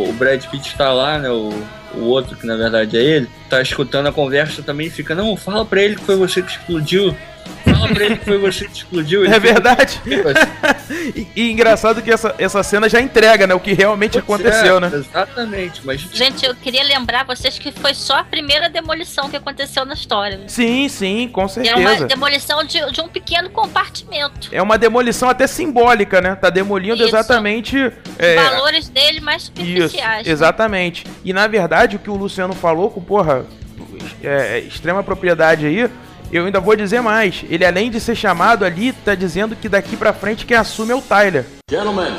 o Brad Pitt tá lá, né? O, o outro, que na verdade é ele, tá escutando a conversa também e fica, não, fala pra ele que foi você que explodiu. Fala pra ele que foi você que explodiu. Ele É verdade. *laughs* e, e engraçado que essa, essa cena já entrega, né? O que realmente aconteceu, É, né? Exatamente, mas Gente, eu queria lembrar vocês que foi só a primeira demolição que aconteceu na história. Sim, sim, com E era uma certeza. demolição de, de um pequeno compartimento. É uma demolição até simbólica, né? Tá demolindo Isso. exatamente. Os é, valores dele mais Isso, superficiais. né? exatamente. E na verdade, o que o Luciano falou com, porra, é, é, extrema propriedade aí, eu ainda vou dizer mais. Ele, além de ser chamado ali, tá dizendo que daqui pra frente quem assume é o Tyler. Gentlemen,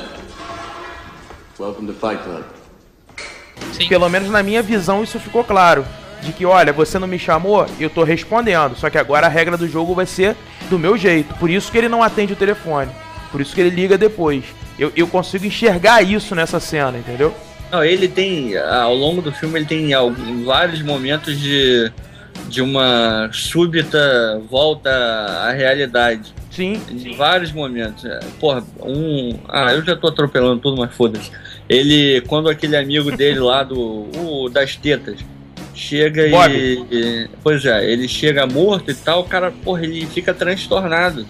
welcome to Fight Club. Sim. Pelo menos na minha visão isso ficou claro. de que, olha, você não me chamou, eu tô respondendo. Só que agora a regra do jogo vai ser do meu jeito. Por isso que ele não atende o telefone. Por isso que ele liga depois. Eu, eu consigo enxergar isso nessa cena, entendeu? Não, ele tem, ao longo do filme, ele tem algum- vários momentos de, de uma súbita volta à realidade. Sim. Em vários momentos. É, Porra, um. Ah, eu já tô atropelando tudo, mas foda-se. Ele, quando aquele amigo dele lá do. *laughs* o das tetas. Chega e, e- Pois é, ele chega morto e tal, o cara, porra, ele fica transtornado.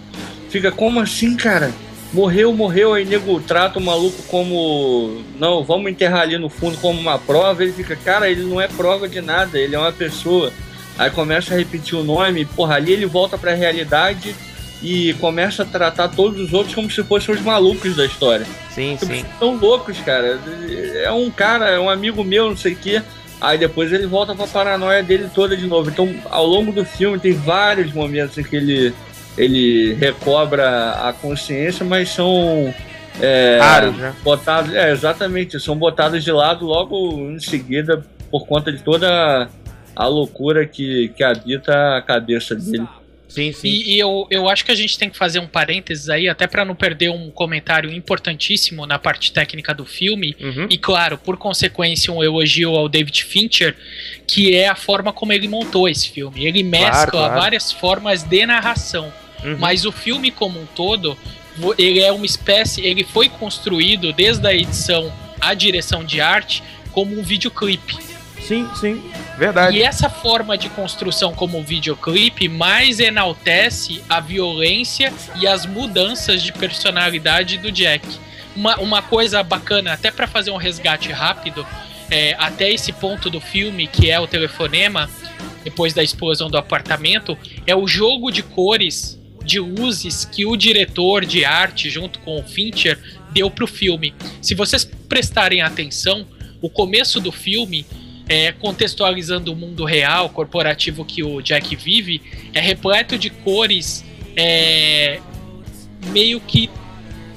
Fica, como assim, cara? Morreu, morreu, aí nego trata o maluco como. Não, vamos enterrar ali no fundo como uma prova. Ele fica, cara, ele não é prova de nada, ele é uma pessoa. Aí começa a repetir o nome, porra, ali ele volta pra realidade e começa a tratar todos os outros como se fossem os malucos da história. Sim, sim. São loucos, cara. É um cara, é um amigo meu, não sei o quê. Aí depois ele volta pra paranoia dele toda de novo. Então, ao longo do filme, tem vários momentos em que ele, ele recobra a consciência, mas são. É, Raros, né? botados, é, exatamente, são botados de lado logo em seguida por conta de toda a loucura que, que habita a cabeça dele. Sim, sim. E, e eu, eu acho que a gente tem que fazer um parênteses aí, até pra não perder um comentário importantíssimo na parte técnica do filme. Uhum. E claro, por consequência, um elogio ao David Fincher, que é a forma como ele montou esse filme. Ele mescla claro. várias formas de narração. Uhum. Mas o filme como um todo, ele é uma espécie, ele foi construído desde a edição à direção de arte como um videoclipe. Sim, sim. Verdade. E essa forma de construção como videoclipe mais enaltece a violência e as mudanças de personalidade do Jack. Uma, uma coisa bacana, até para fazer um resgate rápido, é, até esse ponto do filme, que é o telefonema, depois da explosão do apartamento, é o jogo de cores, de luzes que o diretor de arte, junto com o Fincher, deu pro filme. Se vocês prestarem atenção, o começo do filme é, contextualizando o mundo real, corporativo que o Jack vive, é repleto de cores é, meio que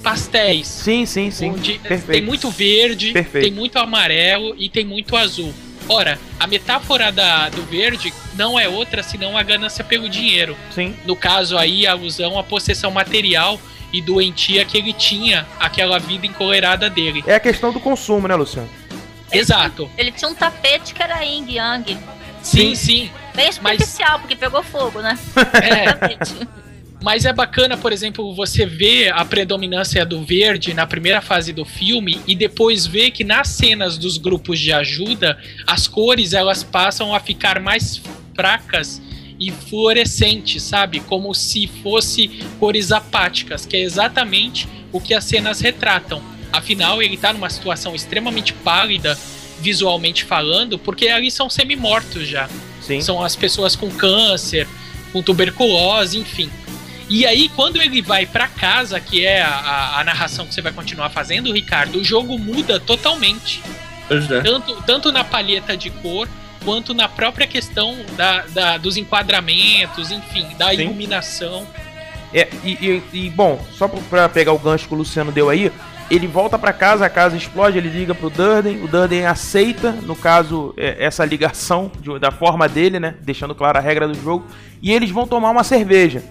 pastéis. Sim, sim, sim. Onde Perfeito. tem muito verde, Perfeito. tem muito amarelo e tem muito azul. Ora, a metáfora da, do verde não é outra senão a ganância pelo dinheiro. Sim. No caso aí, a alusão à possessão material e doentia que ele tinha, aquela vida encolerada dele. É a questão do consumo, né, Luciano? Exato. Ele tinha um tapete que era Ying Yang. Sim, sim. Bem Mas- superficial, porque pegou fogo, né? *laughs* É. Mas é bacana, por exemplo, você ver a predominância do verde na primeira fase do filme e depois ver que nas cenas dos grupos de ajuda, as cores elas passam a ficar mais fracas e fluorescentes, sabe? Como se fosse cores apáticas, que é exatamente o que as cenas retratam. Afinal, ele tá numa situação extremamente pálida, visualmente falando, porque ali são semi-mortos já. Sim. São as pessoas com câncer, com tuberculose, enfim. E aí, quando ele vai pra casa, que é a, a- a narração que você vai continuar fazendo, Ricardo, o jogo muda totalmente. É. Tanto, tanto na palheta de cor, quanto na própria questão da, da- dos enquadramentos, enfim, da Sim. iluminação. É, e, e- e, bom, só pra pegar o gancho que o Luciano deu aí, ele volta pra casa, a casa explode, ele liga pro Durden, o Durden aceita, no caso, é, essa ligação de- da forma dele, né? Deixando clara a regra do jogo, e eles vão tomar uma cerveja.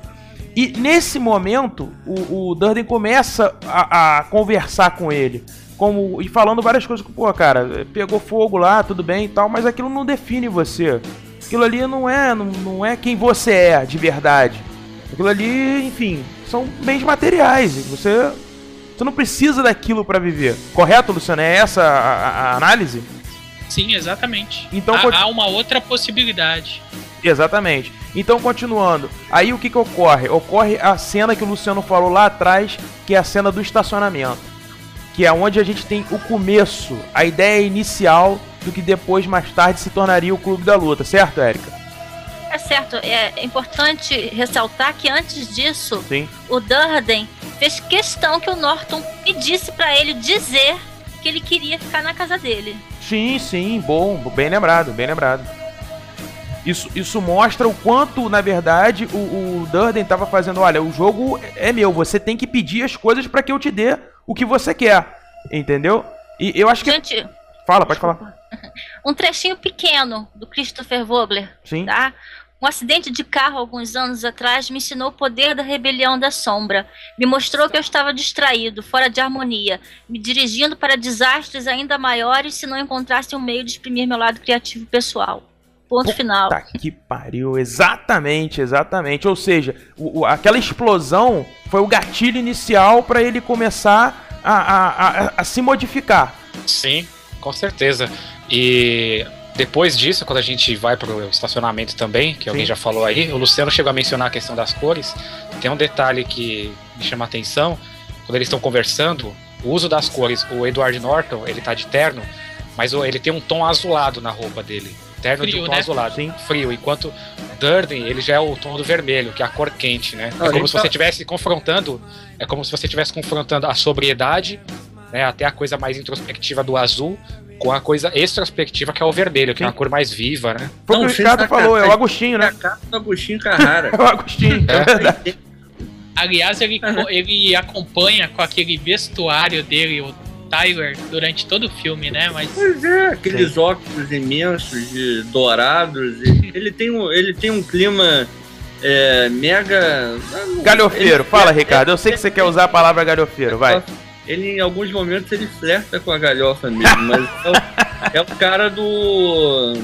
E nesse momento, o, o Durden começa a, a conversar com ele. Como, e falando várias coisas pô, cara, pegou fogo lá, tudo bem e tal, mas aquilo não define você. Aquilo ali não é, não, não é quem você é de verdade. Aquilo ali, enfim, são bens materiais. Você, você não precisa daquilo pra viver. Correto, Luciano? É essa a, a- análise? Sim, exatamente. Então, há, pode- há uma outra possibilidade. Exatamente. Então, continuando. Aí o que, que ocorre? Ocorre a cena que o Luciano falou lá atrás, que é a cena do estacionamento. Que é onde a gente tem o começo, a ideia inicial do que depois, mais tarde, se tornaria o Clube da Luta, certo, Érica? É certo, é importante ressaltar que antes disso, Sim. o Durden fez questão que o Norton pedisse pra ele dizer que ele queria ficar na casa dele. Sim, sim, bom, bem lembrado, bem lembrado. Isso, isso mostra o quanto, na verdade, o, o Durden tava fazendo, olha, o jogo é meu, você tem que pedir as coisas pra que eu te dê o que você quer, entendeu? E eu acho que... Gente, Fala, pode falar. *laughs* Um trechinho pequeno do Christopher Vogler, Sim. tá? Um acidente de carro alguns anos atrás me ensinou o poder da rebelião da sombra. Me mostrou que eu estava distraído, fora de harmonia, me dirigindo para desastres ainda maiores se não encontrasse um meio de exprimir meu lado criativo pessoal. Ponto final. Tá que pariu, exatamente, exatamente. Ou seja, o- o- aquela explosão foi o gatilho inicial para ele começar a, a- a- a se modificar. Sim, com certeza. E depois disso, quando a gente vai pro estacionamento também, que alguém Sim. já falou aí, o Luciano chegou a mencionar a questão das cores. Tem um detalhe que me chama a atenção, quando eles estão conversando, o uso das cores, o Edward Norton, ele tá de terno, mas ele tem um tom azulado na roupa dele. Terno de Frio, um tom né? azulado, Sim. frio, enquanto Durden, ele já é o tom do vermelho, que é a cor quente, né? Não, é como se tá- você estivesse confrontando, é como se você estivesse confrontando a sobriedade, né, até a coisa mais introspectiva do azul, com a coisa extrospectiva que é o vermelho, que é uma cor mais viva, né? Foi o que o Ricardo sacanagem. falou, é o Agostinho, É né? a cara do Agostinho Carrara. *laughs* É o Agostinho, é, É. verdade. Aliás, ele, ele acompanha com aquele vestuário dele, o Tyler, durante todo o filme, né? Mas Pois é, aqueles óculos imensos de dourados. e *laughs* ele, tem um, ele tem um clima é, mega. Galhofeiro, Ele- fala, Ricardo. Eu sei que você quer usar a palavra galhofeiro, vai. Ele, em alguns momentos, ele flerta com a galhofa mesmo, mas é o, é o cara do.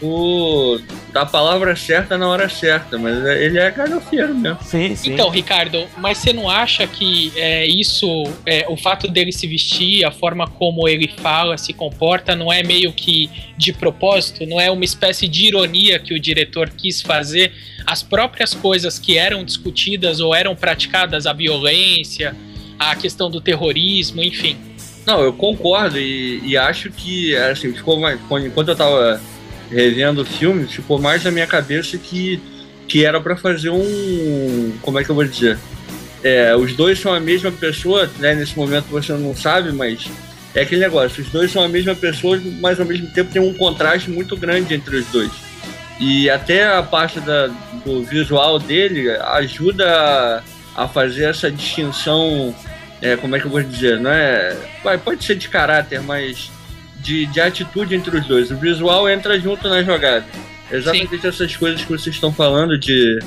do. da palavra certa na hora certa, mas é- ele é galhofeiro mesmo. Sim, sim. Então, Ricardo, mas você não acha que é, isso, é, o fato dele se vestir, a forma como ele fala, se comporta, não é meio que de propósito? Não é uma espécie de ironia que o diretor quis fazer? As próprias coisas que eram discutidas ou eram praticadas, a violência, a questão do terrorismo, enfim. Não, eu concordo e, e acho que, assim, ficou mais. Enquanto eu tava revendo o filme, ficou mais na minha cabeça que, que era pra fazer um. Como é que eu vou dizer? É, os dois são a mesma pessoa, né? Nesse momento você não sabe, mas é aquele negócio: os dois são a mesma pessoa, mas ao mesmo tempo tem um contraste muito grande entre os dois. E até a parte da, do visual dele ajuda a, a fazer essa distinção é, como é que eu vou dizer, não é, vai, pode ser de caráter, mas de, de atitude entre os dois. O visual entra junto na jogada. Exatamente essas coisas que vocês estão falando de,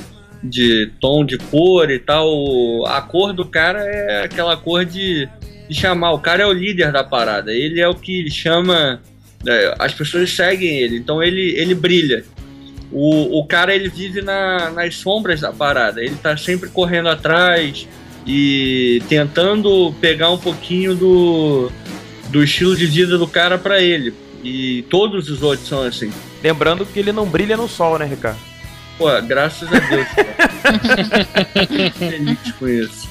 de tom de cor e tal. A cor do cara é aquela cor de, de chamar. O cara é o líder da parada. Ele é o que chama. é, as pessoas seguem ele, então ele, ele brilha. O, o cara ele vive na, nas sombras da parada. Ele tá sempre correndo atrás e tentando pegar um pouquinho do, do estilo de vida do cara pra ele. E todos os outros são assim. Lembrando que ele não brilha no sol, né, Ricardo? Pô, graças a Deus. cara. *laughs* Feliz com isso.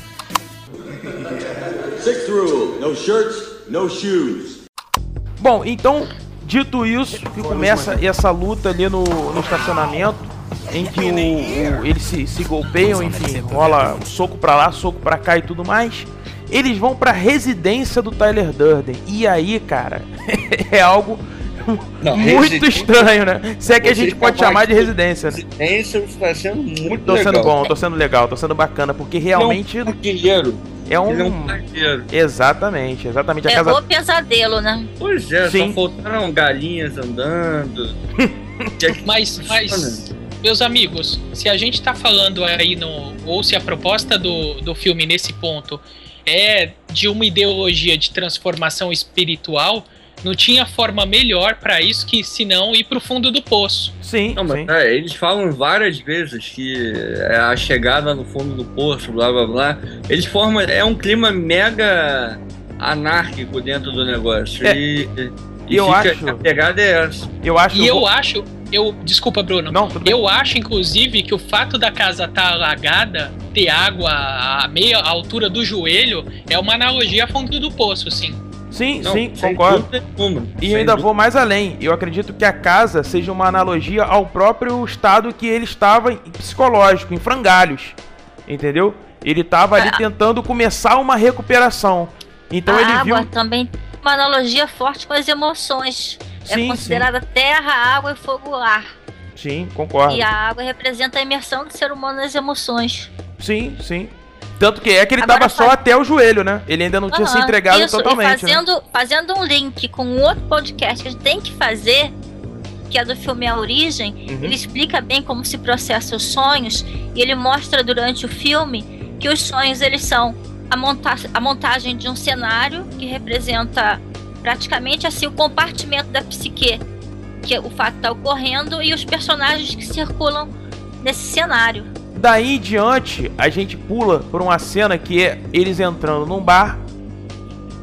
Sixth rule no shirts, no shoes. Bom, então, dito isso, que começa essa luta ali no, no estacionamento, em que o, o- eles se, se golpeiam, enfim, rola um soco pra lá, soco pra cá e tudo mais. Eles vão pra residência do Tyler Durden. E aí, cara, *laughs* é algo Não, muito estranho, né? Se é que a gente pode chamar de residência, né? Residência está sendo muito Tô sendo legal. bom, tô sendo legal, tô sendo bacana, porque realmente um dinheiro. É um. Ele é um. Exatamente, exatamente. A É casa o pesadelo, né? Pois é, Sim. só faltaram galinhas andando. *laughs* Mas, mas, meus amigos, se a gente tá falando aí no. Ou se a proposta do, do filme nesse ponto é de uma ideologia de transformação espiritual, não tinha forma melhor pra isso que se não ir pro fundo do poço. Sim, Não, mas é, eles falam várias vezes que é a chegada no fundo do poço, blá blá blá. Eles formam. É um clima mega anárquico dentro do negócio. É. E, E eu fica- acho- A pegada é essa. Eu acho E eu acho, eu desculpa, Bruno. Não, tudo bem. Eu acho inclusive que o fato da casa estar alagada, ter água a meia altura do joelho, é uma analogia a fundo do poço, sim. Sim, Não, sim, concordo. nenhuma. E ainda dúvida. vou mais além. Eu acredito que a casa seja uma analogia ao próprio estado que ele estava em- psicológico, em frangalhos. Entendeu? Ele estava ali É. tentando começar uma recuperação. Então a ele viu. água também tem uma analogia forte com as emoções. Sim, é considerada terra, água e fogo ar. Sim, concordo. E a água representa a imersão do ser humano nas emoções. Sim, sim. Tanto que é que ele Agora tava só faz- até o joelho, né? Ele ainda não tinha se entregado isso, totalmente. E né? fazendo, fazendo um link com um outro podcast que a gente tem que fazer, que é do filme A Origem, Uhum. ele explica bem como se processa os sonhos e ele mostra durante o filme que os sonhos eles são a, monta a montagem de um cenário que representa praticamente assim o compartimento da psique, que o fato está ocorrendo e os personagens que circulam nesse cenário. Daí em diante, a gente pula por uma cena que é eles entrando num bar.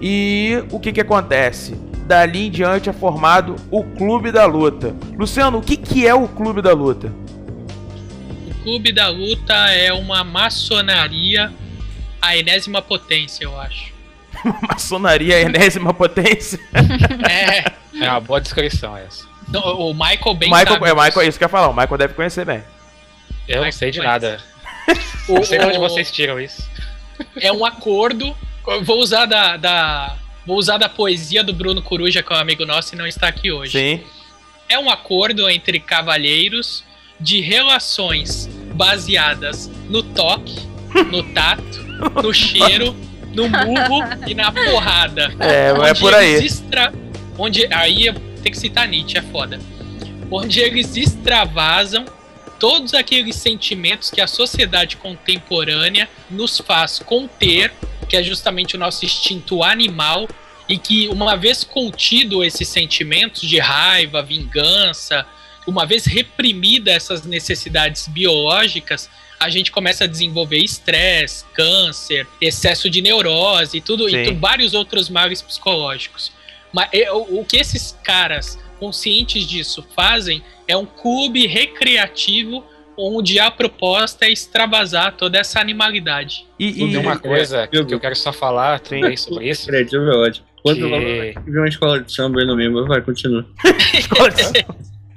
E o que que acontece? Dali em diante é formado o Clube da Luta. Luciano, o que que é o Clube da Luta? O Clube da Luta é uma maçonaria a enésima potência, eu acho. *laughs* Maçonaria enésima potência. *laughs* É. É uma boa descrição essa. Então, o Michael bem Michael, sabe é, Michael, é isso que eu ia falar. O Michael deve conhecer bem. Eu não sei de nada. *laughs* Não sei de onde vocês tiram isso. é um acordo. eu Vou usar da, da- vou usar da poesia do Bruno Coruja, que é um amigo nosso e não está aqui hoje. Sim. É um acordo entre cavalheiros de relações baseadas no toque, no tato, no cheiro, no murro e na porrada. É, é por aí. eles extra- Onde aí tem que citar Nietzsche, é foda. Onde eles extravasam todos aqueles sentimentos que a sociedade contemporânea nos faz conter, que é justamente o nosso instinto animal, e que uma vez contido esses sentimentos de raiva, vingança, uma vez reprimida essas necessidades biológicas, a gente começa a desenvolver estresse, câncer, excesso de neurose e tudo, Sim. e vários outros males psicológicos. Mas é, o que esses caras conscientes disso fazem é um clube recreativo onde a proposta é extravasar toda essa animalidade. E, Tem uma coisa que eu quero só falar também sobre *laughs* isso. Recreativo é ótimo. Quando Que- vi uma escola de samba aí no mesmo, vai, continua. *laughs*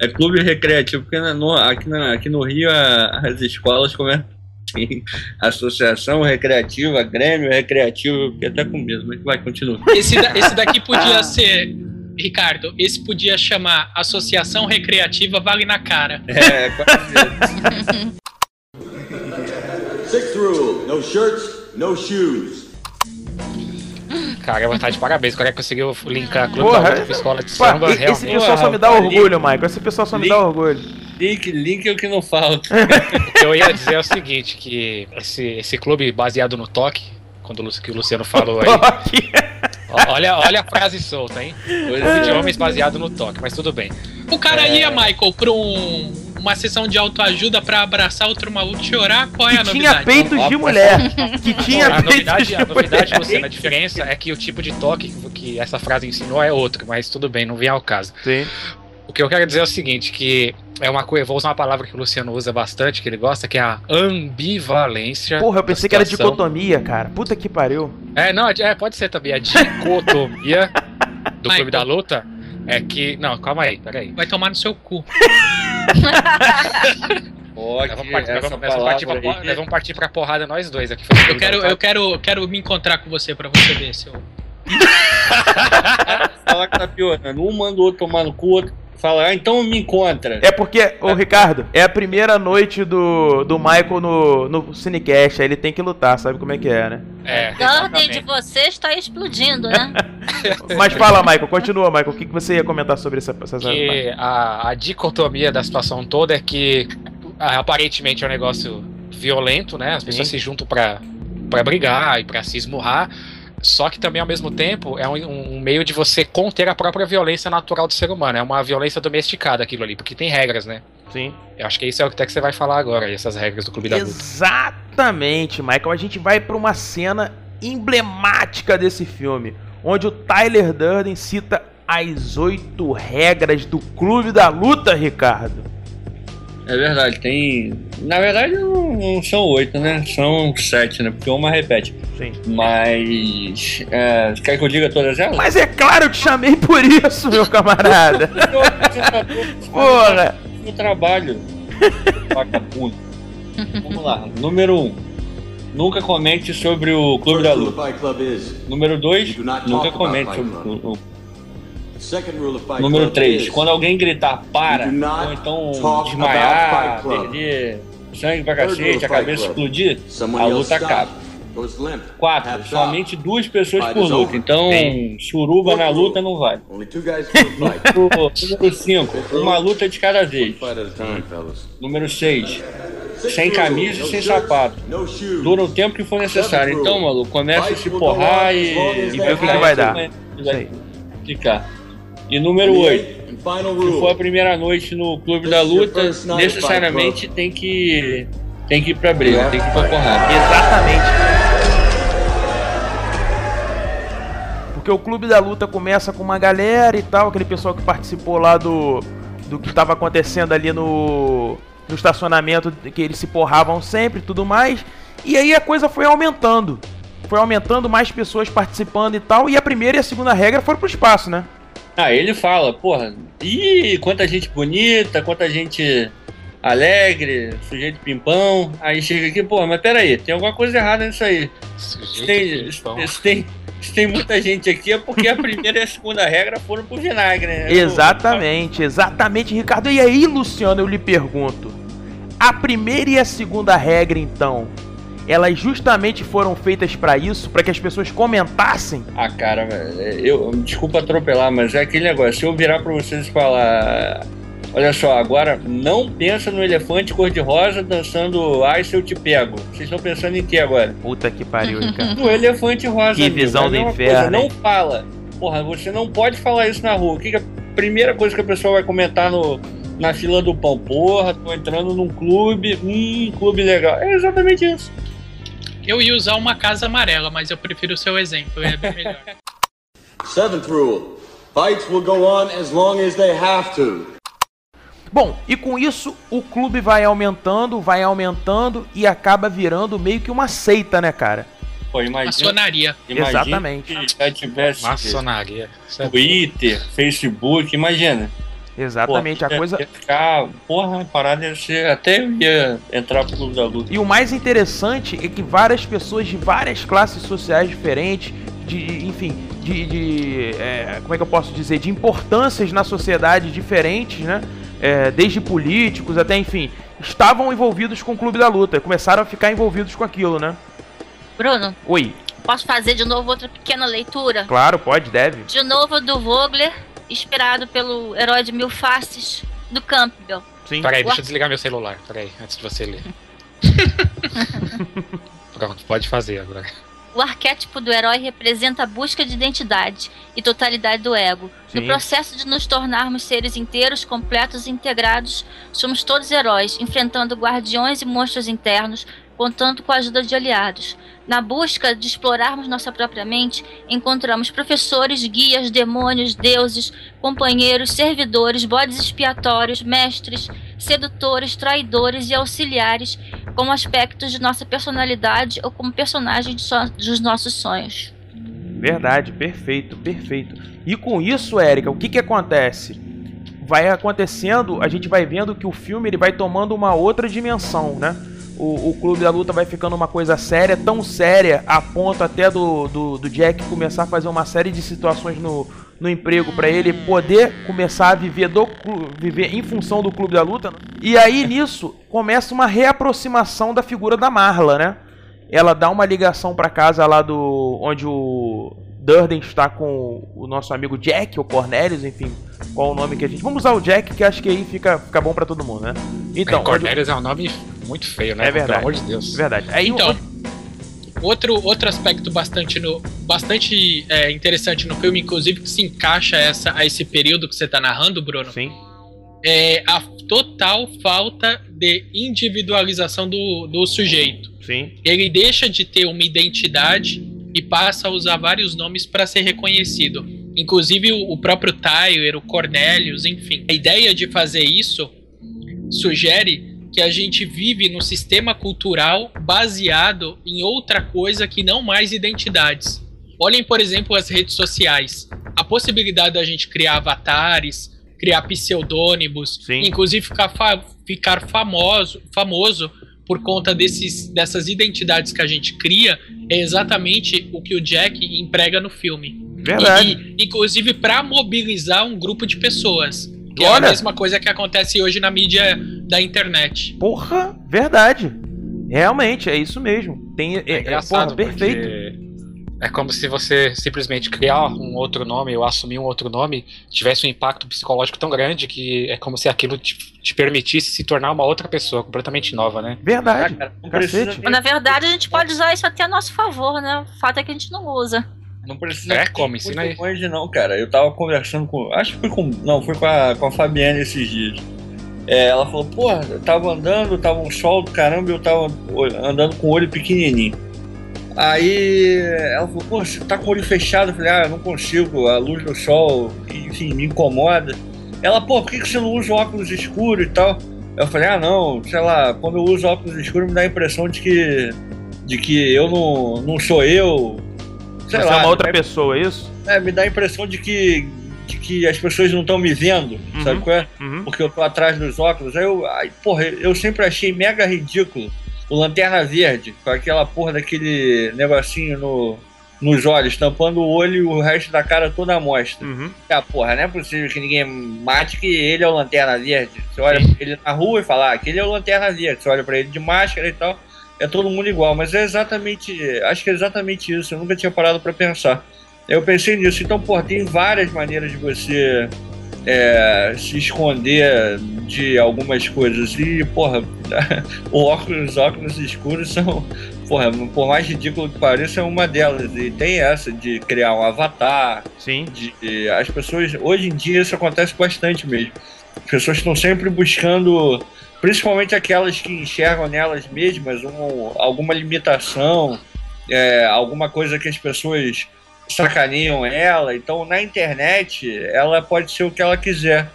É clube recreativo, porque no- aqui, na- aqui no Rio a- as escolas começam *laughs* assim, associação recreativa, grêmio recreativo, eu fiquei até com medo, mas vai, continua. Esse, da- esse daqui podia ser, Ricardo, esse podia chamar Associação Recreativa Vale na Cara. *laughs* É, quase Sixth rule no shirts, no shoes. Cara, eu vou estar de parabéns. O cara conseguiu linkar clube Porra, da luta com escola de pá, samba. e- esse pessoal só me dá orgulho, Michael. Esse pessoal só me dá orgulho. Link, link é o que não falta. *laughs* O que eu ia dizer é o seguinte, que esse, esse clube baseado no toque, quando o que o Luciano falou aí. *laughs* Olha, olha a frase solta, hein? Clube de homens baseado no toque, mas tudo bem. O cara É. ia, Michael, pra um- uma sessão de autoajuda pra abraçar outro maluco e chorar, qual é a Que tinha novidade? peitos de mulher. *laughs* Que tinha a peitos novidade, de a novidade mulher. Luciano, a diferença é que o tipo de toque que essa frase ensinou é outro, mas tudo bem, não vem ao caso. Sim. O que eu quero dizer é o seguinte, que é uma coisa, vou usar uma palavra que o Luciano usa bastante, que ele gosta, que é a ambivalência. Porra, eu pensei que era dicotomia, cara. Puta que pariu. É, não, é, pode ser também. A dicotomia *laughs* do Clube da Luta é que. Não, calma aí, peraí. Vai tomar no seu cu. *laughs* Ó, Nós vamos partir, nós vamos- nós vamos partir pra, palavra por- aí- nós vamos partir pra porrada nós dois aqui. Eu quero, eu quero, eu quero me encontrar com você pra você ver, seu. *laughs* Falar que tá piorando. Um manda o outro tomar no cu, o outro fala, ah, então me encontra. É porque, ô Ricardo, é a primeira noite do, do Michael no, no Cinecast. Aí ele tem que lutar, sabe como é que é, né? É, A ordem de vocês está explodindo, né? *laughs* Mas fala, Michael, continua, Michael. O que, que você ia comentar sobre essa. essa que a, a dicotomia da situação toda é que aparentemente é um negócio violento, né? As pessoas Sim. se juntam pra, pra brigar e pra se esmurrar. Só que também, ao mesmo tempo, é um, um meio de você conter a própria violência natural do ser humano. É uma violência domesticada aquilo ali, porque tem regras, né? Sim. Eu acho que isso é o que até que você vai falar agora, essas regras do Clube da Luta. Exatamente, Michael. A gente vai pra uma cena emblemática desse filme, onde o Tyler Durden cita as oito regras do Clube da Luta, Ricardo. É verdade, tem. Na verdade não, não são oito, né? São sete, né? Porque uma repete. Sim. Mas. É, quer que eu diga todas elas? Mas é claro, eu te chamei por isso, meu camarada. *laughs* Porra! No trabalho. Vagabundo. Vamos lá. Número um. Nunca comente sobre o Clube da is Número dois. Nunca comente sobre o. Número Club 3. is Quando alguém gritar para, ou então desmaiar, perder sangue pra cacete, a cabeça explodir, a luta acaba. goes limp. Quatro. taps Somente out. duas pessoas por luta. Então, suruba na luta não vai. *laughs* Número 5. Uma luta de cada vez. Número 6. Sem camisa e sem sapato. Dura o tempo que for necessário. Então, maluco, começa a se porrar e, E ver o que que vai dar. Vai ficar. E número 8. And final Se for a primeira noite no clube da luta, necessariamente tem que tem que ir pra briga, tem que ir pra porrada. Exatamente. Porque o Clube da Luta começa com uma galera e tal, aquele pessoal que participou lá do, do que estava acontecendo ali no, no estacionamento, que eles se porravam sempre e tudo mais. E aí a coisa foi aumentando. Foi aumentando, mais pessoas participando e tal. E a primeira e a segunda regra foram pro espaço, né? Ah, ele fala, porra, ih, quanta gente bonita, quanta gente alegre, sujeito pimpão. Aí chega aqui, porra, mas peraí, tem alguma coisa errada nisso aí. Se Sujeito tem, pimpão. se tem, se tem muita gente aqui é porque a primeira e a segunda regra foram pro vinagre, né? Exatamente, exatamente, Ricardo. E aí, Luciano, eu lhe pergunto: a primeira e a segunda regra, então, elas justamente foram feitas pra isso, pra que as pessoas comentassem? Ah, cara, eu desculpa atropelar, mas é aquele negócio. Se eu virar pra vocês e falar, olha só, agora não pensa no elefante cor-de-rosa dançando Ai se eu te pego. Vocês estão pensando em que agora? Puta que pariu, Ricardo. *laughs* No elefante rosa. Que amigo. visão do é uma inferno, coisa, Não fala. Porra, você não pode falar isso na rua. O que, que a primeira coisa que a pessoa vai comentar no, na fila do pão? Porra, tô entrando num clube, hum, clube legal. É exatamente isso. Eu ia usar uma casa amarela, mas eu prefiro o seu exemplo, é bem melhor. *laughs* Seventh rule. Fights will go on as long as they have to. Bom, e com isso o clube vai aumentando, vai aumentando e acaba virando meio que uma seita, né, cara? Pô, imagina, Maçonaria. imagina Exatamente. já tivesse Maçonaria. Twitter, Facebook, imagina. Exatamente, Pô, a coisa. Ia ficar, porra, parada ia ser. Até ia entrar pro clube da luta. E o mais interessante é que várias pessoas de várias classes sociais diferentes, de, enfim, de, de, é, como é que eu posso dizer, de importâncias na sociedade diferentes, né? É, desde políticos até, enfim, estavam envolvidos com o Clube da Luta, começaram a ficar envolvidos com aquilo, né? Bruno, Oi, posso fazer de novo outra pequena leitura? claro, pode, deve. De novo do Vogler, inspirado pelo herói de mil faces do Campbell. Sim. Peraí, deixa eu desligar meu celular. Peraí, antes de você ler. *laughs* Pronto, pode fazer agora. O arquétipo do herói representa a busca de identidade e totalidade do ego. Sim. No processo de nos tornarmos seres inteiros, completos e integrados, somos todos heróis, enfrentando guardiões e monstros internos, contando com a ajuda de aliados. Na busca de explorarmos nossa própria mente, encontramos professores, guias, demônios, deuses, companheiros, servidores, bodes expiatórios, mestres, sedutores, traidores e auxiliares, como aspectos de nossa personalidade ou como personagens so- dos nossos sonhos. Verdade, perfeito, perfeito. E com isso, Érica, o que que acontece? Vai acontecendo, a gente vai vendo que o filme ele vai tomando uma outra dimensão, né? O, o Clube da Luta vai ficando uma coisa séria, tão séria, a ponto até do, do, do Jack começar a fazer uma série de situações no, no emprego para ele poder começar a viver, do, viver em função do Clube da Luta. E aí nisso começa uma reaproximação da figura da Marla, né? ela dá uma ligação pra casa lá do onde o Durden está com o nosso amigo Jack ou Cornelius, enfim, qual o nome que a gente. Vamos usar o Jack, que acho que aí fica, fica bom pra todo mundo, né? Então, É, Cornelius é um nome muito feio, né? É verdade. Pelo amor de Deus. onde- verdade. Aí Então, Outro, outro aspecto bastante, no, bastante é, interessante no filme, inclusive que se encaixa a, essa, a esse período que você está narrando, Bruno, sim, é a total falta de individualização do, do sujeito. sim, Ele deixa de ter uma identidade e passa a usar vários nomes para ser reconhecido. Inclusive o, o próprio Tyler, o Cornelius, enfim. A ideia de fazer isso sugere que a gente vive num sistema cultural baseado em outra coisa que não mais identidades. Olhem, por exemplo, as redes sociais. A possibilidade da gente criar avatares, criar pseudônimos, Sim. inclusive ficar, fa- ficar famoso, famoso por conta desses, dessas identidades que a gente cria, é exatamente o que o Jack emprega no filme. verdade. E, inclusive para mobilizar um grupo de pessoas. Que é Olha. a mesma coisa que acontece hoje na mídia da internet. Porra, verdade. Realmente, é isso mesmo. Tem, é, é, engraçado, porra, perfeito. É como se você simplesmente criar um outro nome ou assumir um outro nome tivesse um impacto psicológico tão grande que é como se aquilo te, te permitisse se tornar uma outra pessoa completamente nova, né? Verdade. Cacete. Mas, na verdade, a gente pode usar isso até a nosso favor, né? O fato é que a gente não usa. Não precisa É, como? Ensina aí. longe, não, cara. Eu tava conversando com. Acho que foi com. Não, foi com a, com a Fabiana esses dias. É, ela falou, porra, eu tava andando, tava um sol do caramba e eu tava andando com o olho pequenininho. Aí ela falou, pô, você tá com o olho fechado? Eu falei, ah, eu não consigo, a luz do sol, enfim, me incomoda. Ela, pô, por que que você não usa óculos escuros e tal? Eu falei, ah, não, sei lá, quando eu uso óculos escuros me dá a impressão de que, de que eu não, não sou eu. Sei Você lá, é uma outra é- pessoa, é isso? é, me dá a impressão de que, de que as pessoas não estão me vendo, Uhum. sabe qual é? Uhum. Porque eu tô atrás dos óculos. Aí eu, aí, porra, eu sempre achei mega ridículo o Lanterna Verde, com aquela porra daquele negocinho no, nos olhos, tampando o olho e o resto da cara toda à mostra. Uhum. Ah, porra, não é possível que ninguém mate que ele é o Lanterna Verde. Você olha pra ele na rua e fala, ah, aquele é o Lanterna Verde. Você olha pra ele de máscara e tal, é todo mundo igual. Mas é exatamente, acho que é exatamente isso. Eu nunca tinha parado pra pensar. Eu pensei nisso. Então, porra, tem várias maneiras de você é, se esconder de algumas coisas. E, porra, *laughs* o óculos, os óculos escuros são, porra, por mais ridículo que pareça, é uma delas. E tem essa de criar um avatar. Sim. De, as pessoas, hoje em dia, isso acontece bastante mesmo. As pessoas estão sempre buscando, principalmente aquelas que enxergam nelas mesmas um- alguma limitação, é, alguma coisa que as pessoas sacaneiam ela. Então, na internet, ela pode ser o que ela quiser.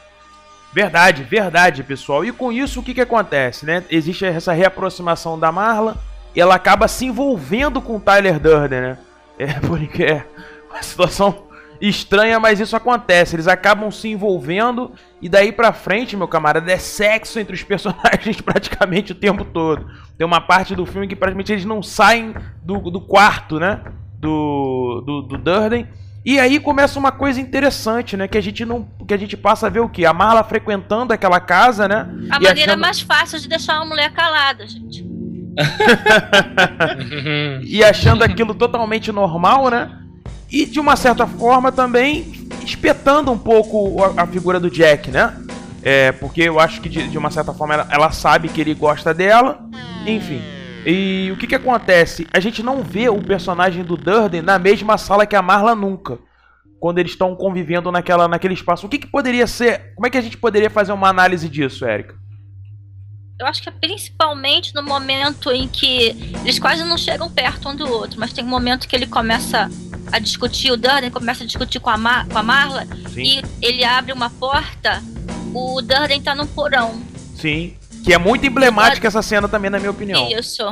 Verdade, verdade, pessoal. E com isso, o que, que acontece, né? Existe essa reaproximação da Marla e ela acaba se envolvendo com o Tyler Durden, né? É, *laughs* porque é uma situação estranha, mas isso acontece. Eles acabam se envolvendo e daí pra frente, meu camarada, é sexo entre os *laughs* personagens praticamente o tempo todo. Tem uma parte do filme que praticamente eles não saem do, do quarto, né? Do, do, do Durden. E aí começa uma coisa interessante, né? Que a gente não. Que a gente passa a ver o quê? A Marla frequentando aquela casa, né? A e maneira achando- mais fácil de deixar uma mulher calada, gente. *laughs* *laughs* e achando aquilo totalmente normal, né? E de uma certa forma também espetando um pouco a, a figura do Jack, né? É, porque eu acho que de, de uma certa forma ela, ela sabe que ele gosta dela, enfim. E o que que acontece? A gente não vê o personagem do Durden na mesma sala que a Marla nunca. Quando eles estão convivendo naquela, naquele espaço. O que, que poderia ser. Como é que a gente poderia fazer uma análise disso, Érica? Eu acho que é principalmente no momento em que eles quase não chegam perto um do outro, mas tem um momento que ele começa a discutir, o Durden começa a discutir com a, Mar com a Marla Sim. e ele abre uma porta, o Durden tá num porão. Sim. Que é muito emblemática essa cena também, na minha opinião. Isso.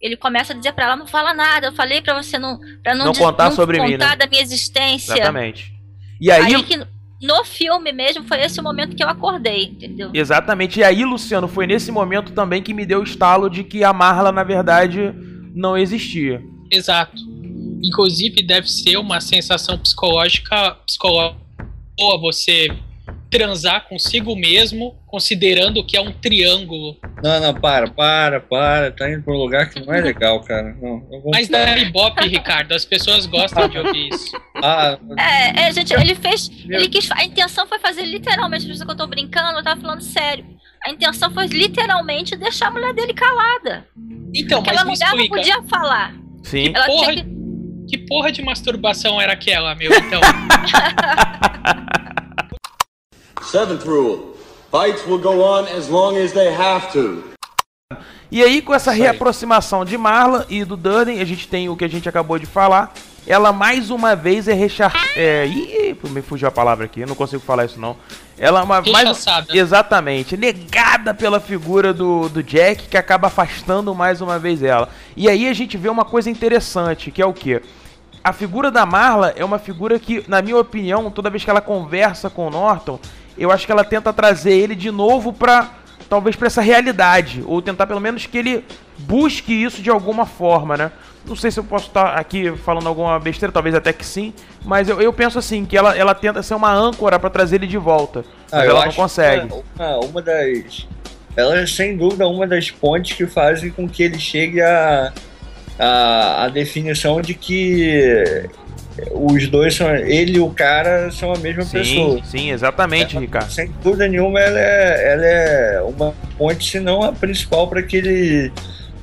Ele começa a dizer pra ela, não fala nada, eu falei pra você não, pra não, Não contar não sobre mim, contar né? da minha existência. Exatamente. E aí, Aí que no filme mesmo foi esse o momento que eu acordei, entendeu? exatamente. E aí, Luciano, foi nesse momento também que me deu o estalo de que a Marla, na verdade, não existia. Exato. Inclusive, deve ser uma sensação psicológica, psicológica boa você transar consigo mesmo, considerando que é um triângulo. Não, não, para, para, para. Tá indo pra um lugar que não é legal, cara. Não, vou... Mas dá ibope, Ricardo, as pessoas gostam de ouvir isso. Ah, É, é, gente, ele fez. Ele quis. A intenção foi fazer literalmente, por isso que eu tô brincando, eu tava falando sério. A intenção foi literalmente deixar a mulher dele calada. Então, Aquela mas me mulher não podia falar. Sim. Ela Porra, que. que porra de masturbação era aquela, meu? Então, *laughs* Seventh rule fights will go on as long as they have to. E aí, com essa reaproximação de Marla e do Durden, a gente tem o que a gente acabou de falar. Ela mais uma vez é rechar... É... Ih, me fugiu a palavra aqui, eu não consigo falar isso não. Ela é uma... mais... Rechaçada. Exatamente, negada pela figura do, do Jack, que acaba afastando mais uma vez ela. E aí a gente vê uma coisa interessante, que é o quê? A figura da Marla é uma figura que, na minha opinião, toda vez que ela conversa com o Norton, eu acho que ela tenta trazer ele de novo pra. Talvez pra essa realidade. Ou tentar pelo menos que ele busque isso de alguma forma, né? Não sei se eu posso estar aqui falando alguma besteira, talvez até que sim. Mas eu, eu penso assim, que ela, ela tenta ser uma âncora pra trazer ele de volta. Mas Ah, ela não consegue. que Uma, uma das, ela é sem dúvida uma das pontes que fazem com que ele chegue a, a, a definição de que os dois são. Ele e o cara são a mesma pessoa. Sim, sim, exatamente, Ricardo. Sem dúvida nenhuma, ela é, ela é uma ponte, se não a principal, para que ele,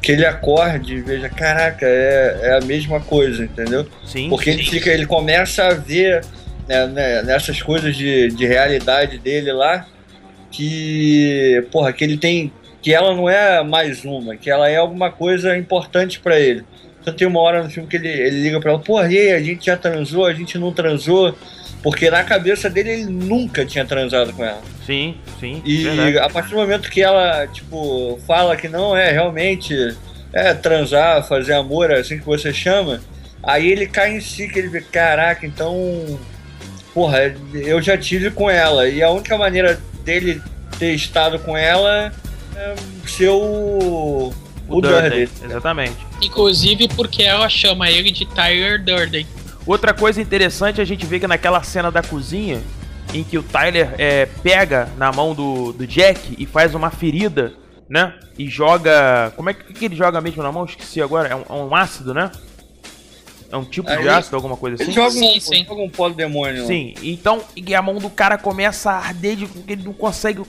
que ele acorde e veja: caraca, é, é a mesma coisa, entendeu? Sim. Porque ele, fica, ele começa a ver né, né, nessas coisas de, de realidade dele lá que, porra, que ele tem. que ela não é mais uma, que ela é alguma coisa importante para ele. Então tem uma hora no filme que ele, ele liga pra ela, porra, e aí, a gente já transou, a gente não transou. Porque na cabeça dele ele nunca tinha transado com ela. Sim, sim. E verdade. a partir do momento que ela, tipo, fala que não é realmente é transar, fazer amor, é assim que você chama, aí ele cai em si, que ele vê, caraca, então. Porra, eu já tive com ela. E a única maneira dele ter estado com ela é ser o. O, Durden. Exatamente. Inclusive porque ela chama ele de Tyler Durden. Outra coisa interessante, a gente vê que naquela cena da cozinha, em que o Tyler é, pega na mão do, do Jack e faz uma ferida, né? E joga. Como é que, que ele joga mesmo na mão? Esqueci agora. É um, é um ácido, né? É um tipo Aí de ácido, alguma coisa assim? Ele joga um, joga um pó do demônio. lá. Sim, então e a mão do cara começa a arder, de, ele não consegue. O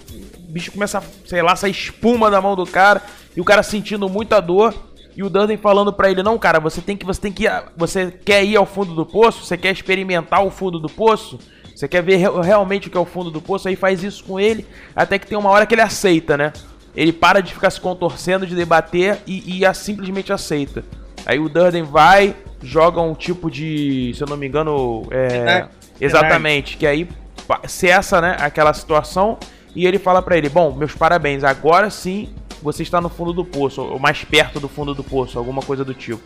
bicho começa, a, sei lá, sair espuma da mão do cara, e o cara sentindo muita dor. E o Durden falando pra ele: "Não, cara, você tem que você tem que ir- você quer ir ao fundo do poço? Você quer experimentar o fundo do poço? Você quer ver re- realmente o que é o fundo do poço?" Aí faz isso com ele, até que tem uma hora que ele aceita, né? Ele para de ficar se contorcendo, de debater e, e a- simplesmente aceita. Aí o Durden vai, joga um tipo de, se eu não me engano, é, exatamente, que aí cessa, né, aquela situação e ele fala pra ele: "Bom, meus parabéns, agora sim você está no fundo do poço, ou mais perto do fundo do poço, alguma coisa do tipo."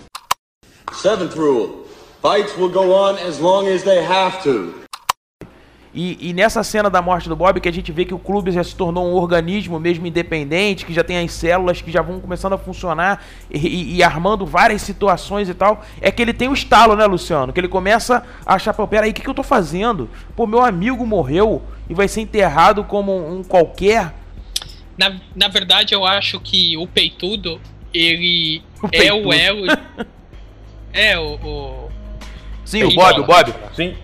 Seventh rule fights will go on as long as they have to. E, e nessa cena da morte do Bob, que a gente vê que o clube já se tornou um organismo mesmo independente, que já tem as células que já vão começando a funcionar e, e- e armando várias situações e tal, é que ele tem o estalo, né, Luciano? Que ele começa a achar, pô, peraí, o que, que eu tô fazendo? Pô, meu amigo morreu e vai ser enterrado como um qualquer. Na, na verdade, eu acho que o peitudo, ele O é o peitudo. elo. *laughs* é, o. o Sim, o Bob, o Bob. Sim.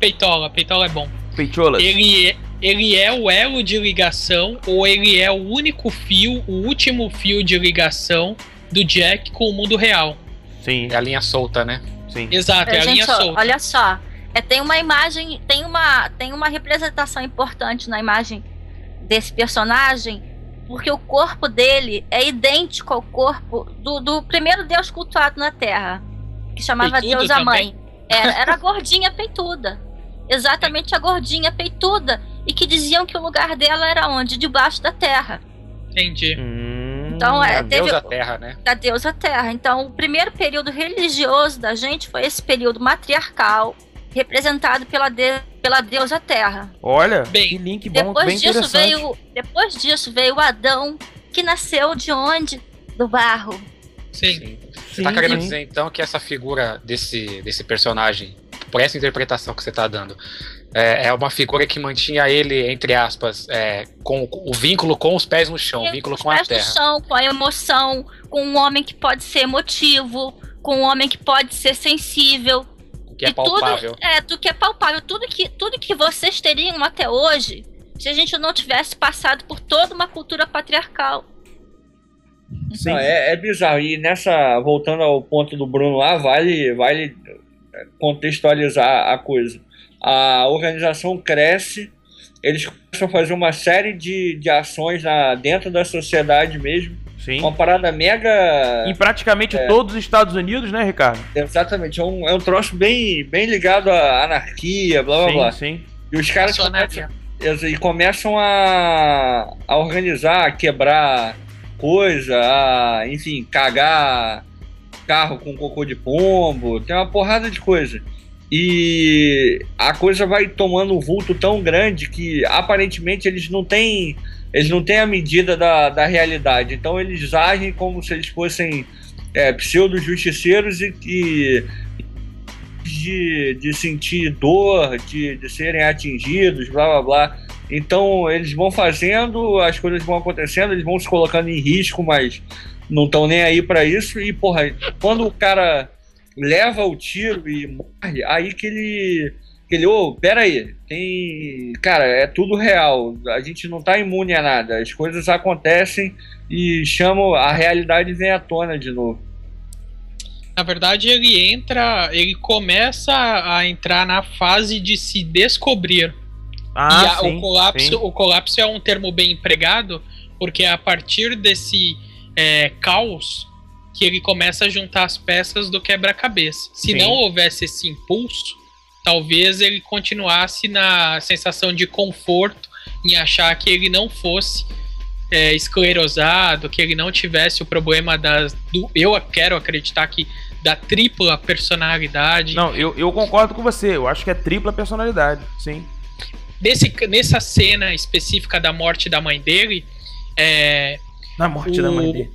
Peitola, Peitola é bom. Peitolas. Ele é, ele é o elo de ligação, ou ele é o único fio, o último fio de ligação do Jack com o mundo real. Sim. É a linha solta, né? Sim. Exato, é, a gente, linha solta. olha só. É, tem uma imagem, tem uma, tem uma representação importante na imagem desse personagem, porque o corpo dele é idêntico ao corpo do, do primeiro deus cultuado na Terra, que chamava Peitudo Deusa também? Mãe. Era, era a gordinha peituda. Exatamente a gordinha peituda. E que diziam que o lugar dela era onde? Debaixo da terra. Entendi. Hum, Então, é, a teve- deusa Terra, né? da deusa Terra. Então, o primeiro período religioso da gente foi esse período matriarcal, representado pela, de- pela deusa Terra. Olha, Bem, que link bom, Depois bem disso interessante. veio, depois disso veio Adão, que nasceu de onde? Do barro. Sim. Você tá Sim, querendo sim. dizer então que essa figura desse, desse personagem, por essa interpretação que você tá dando, é, é uma figura que mantinha ele, entre aspas, é, com o vínculo com os pés no chão, o vínculo com a pés no terra. chão, com a emoção, com um homem que pode ser emotivo, com um homem que pode ser sensível. Que é E tudo- palpável. é, tudo que é palpável. Tudo que, tudo que vocês teriam até hoje, se a gente não tivesse passado por toda uma cultura patriarcal. Sim. Não, é, é bizarro. E nessa, voltando ao ponto do Bruno lá, vale, vale contextualizar a coisa. A organização cresce, eles começam a fazer uma série de, de ações na, dentro da sociedade mesmo. Sim. Uma parada mega. Em praticamente É. todos os Estados Unidos, né, Ricardo? Exatamente, é um, é um troço bem, bem ligado à anarquia, blá blá sim, blá. sim. E os caras começam, e começam a, a organizar, a quebrar coisa, a, enfim, cagar carro com cocô de pombo, tem uma porrada de coisa. E a coisa vai tomando um vulto tão grande que aparentemente eles não têm eles não têm a medida da, da realidade. Então eles agem como se eles fossem é, pseudo-justiceiros e que de, de sentir dor, de, de serem atingidos, blá blá blá, Então eles vão fazendo, as coisas vão acontecendo, eles vão se colocando em risco, mas não estão nem aí pra isso. E, porra, quando o cara leva o tiro e morre, aí que ele. Que ele, ô, pera aí, tem. Cara, é tudo real. A gente não tá imune a nada. As coisas acontecem e chamam. A realidade vem à tona de novo. Na verdade, ele entra, ele começa a entrar na fase de se descobrir. Ah, e a- sim, o, colapso, sim. o colapso é um termo bem empregado, porque a partir desse é, caos que ele começa a juntar as peças do quebra-cabeça. Se Sim. não houvesse esse impulso, talvez ele continuasse na sensação de conforto em achar que ele não fosse é, esclerosado, que ele não tivesse o problema das. Do, eu quero acreditar que da tripla personalidade. Não, eu, eu concordo com você. Eu acho que é tripla personalidade, sim. Nesse, nessa cena específica da morte da mãe dele, é, Na morte da mãe dele.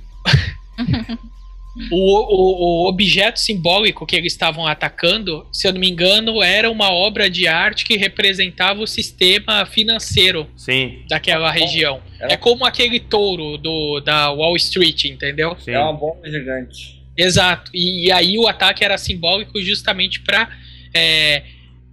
o, o, o objeto simbólico que eles estavam atacando, se eu não me engano, era uma obra de arte que representava o sistema financeiro Sim. daquela região. É como aquele touro do, da Wall Street, entendeu? Sim. É uma bomba gigante. Exato. E, e aí o ataque era simbólico justamente para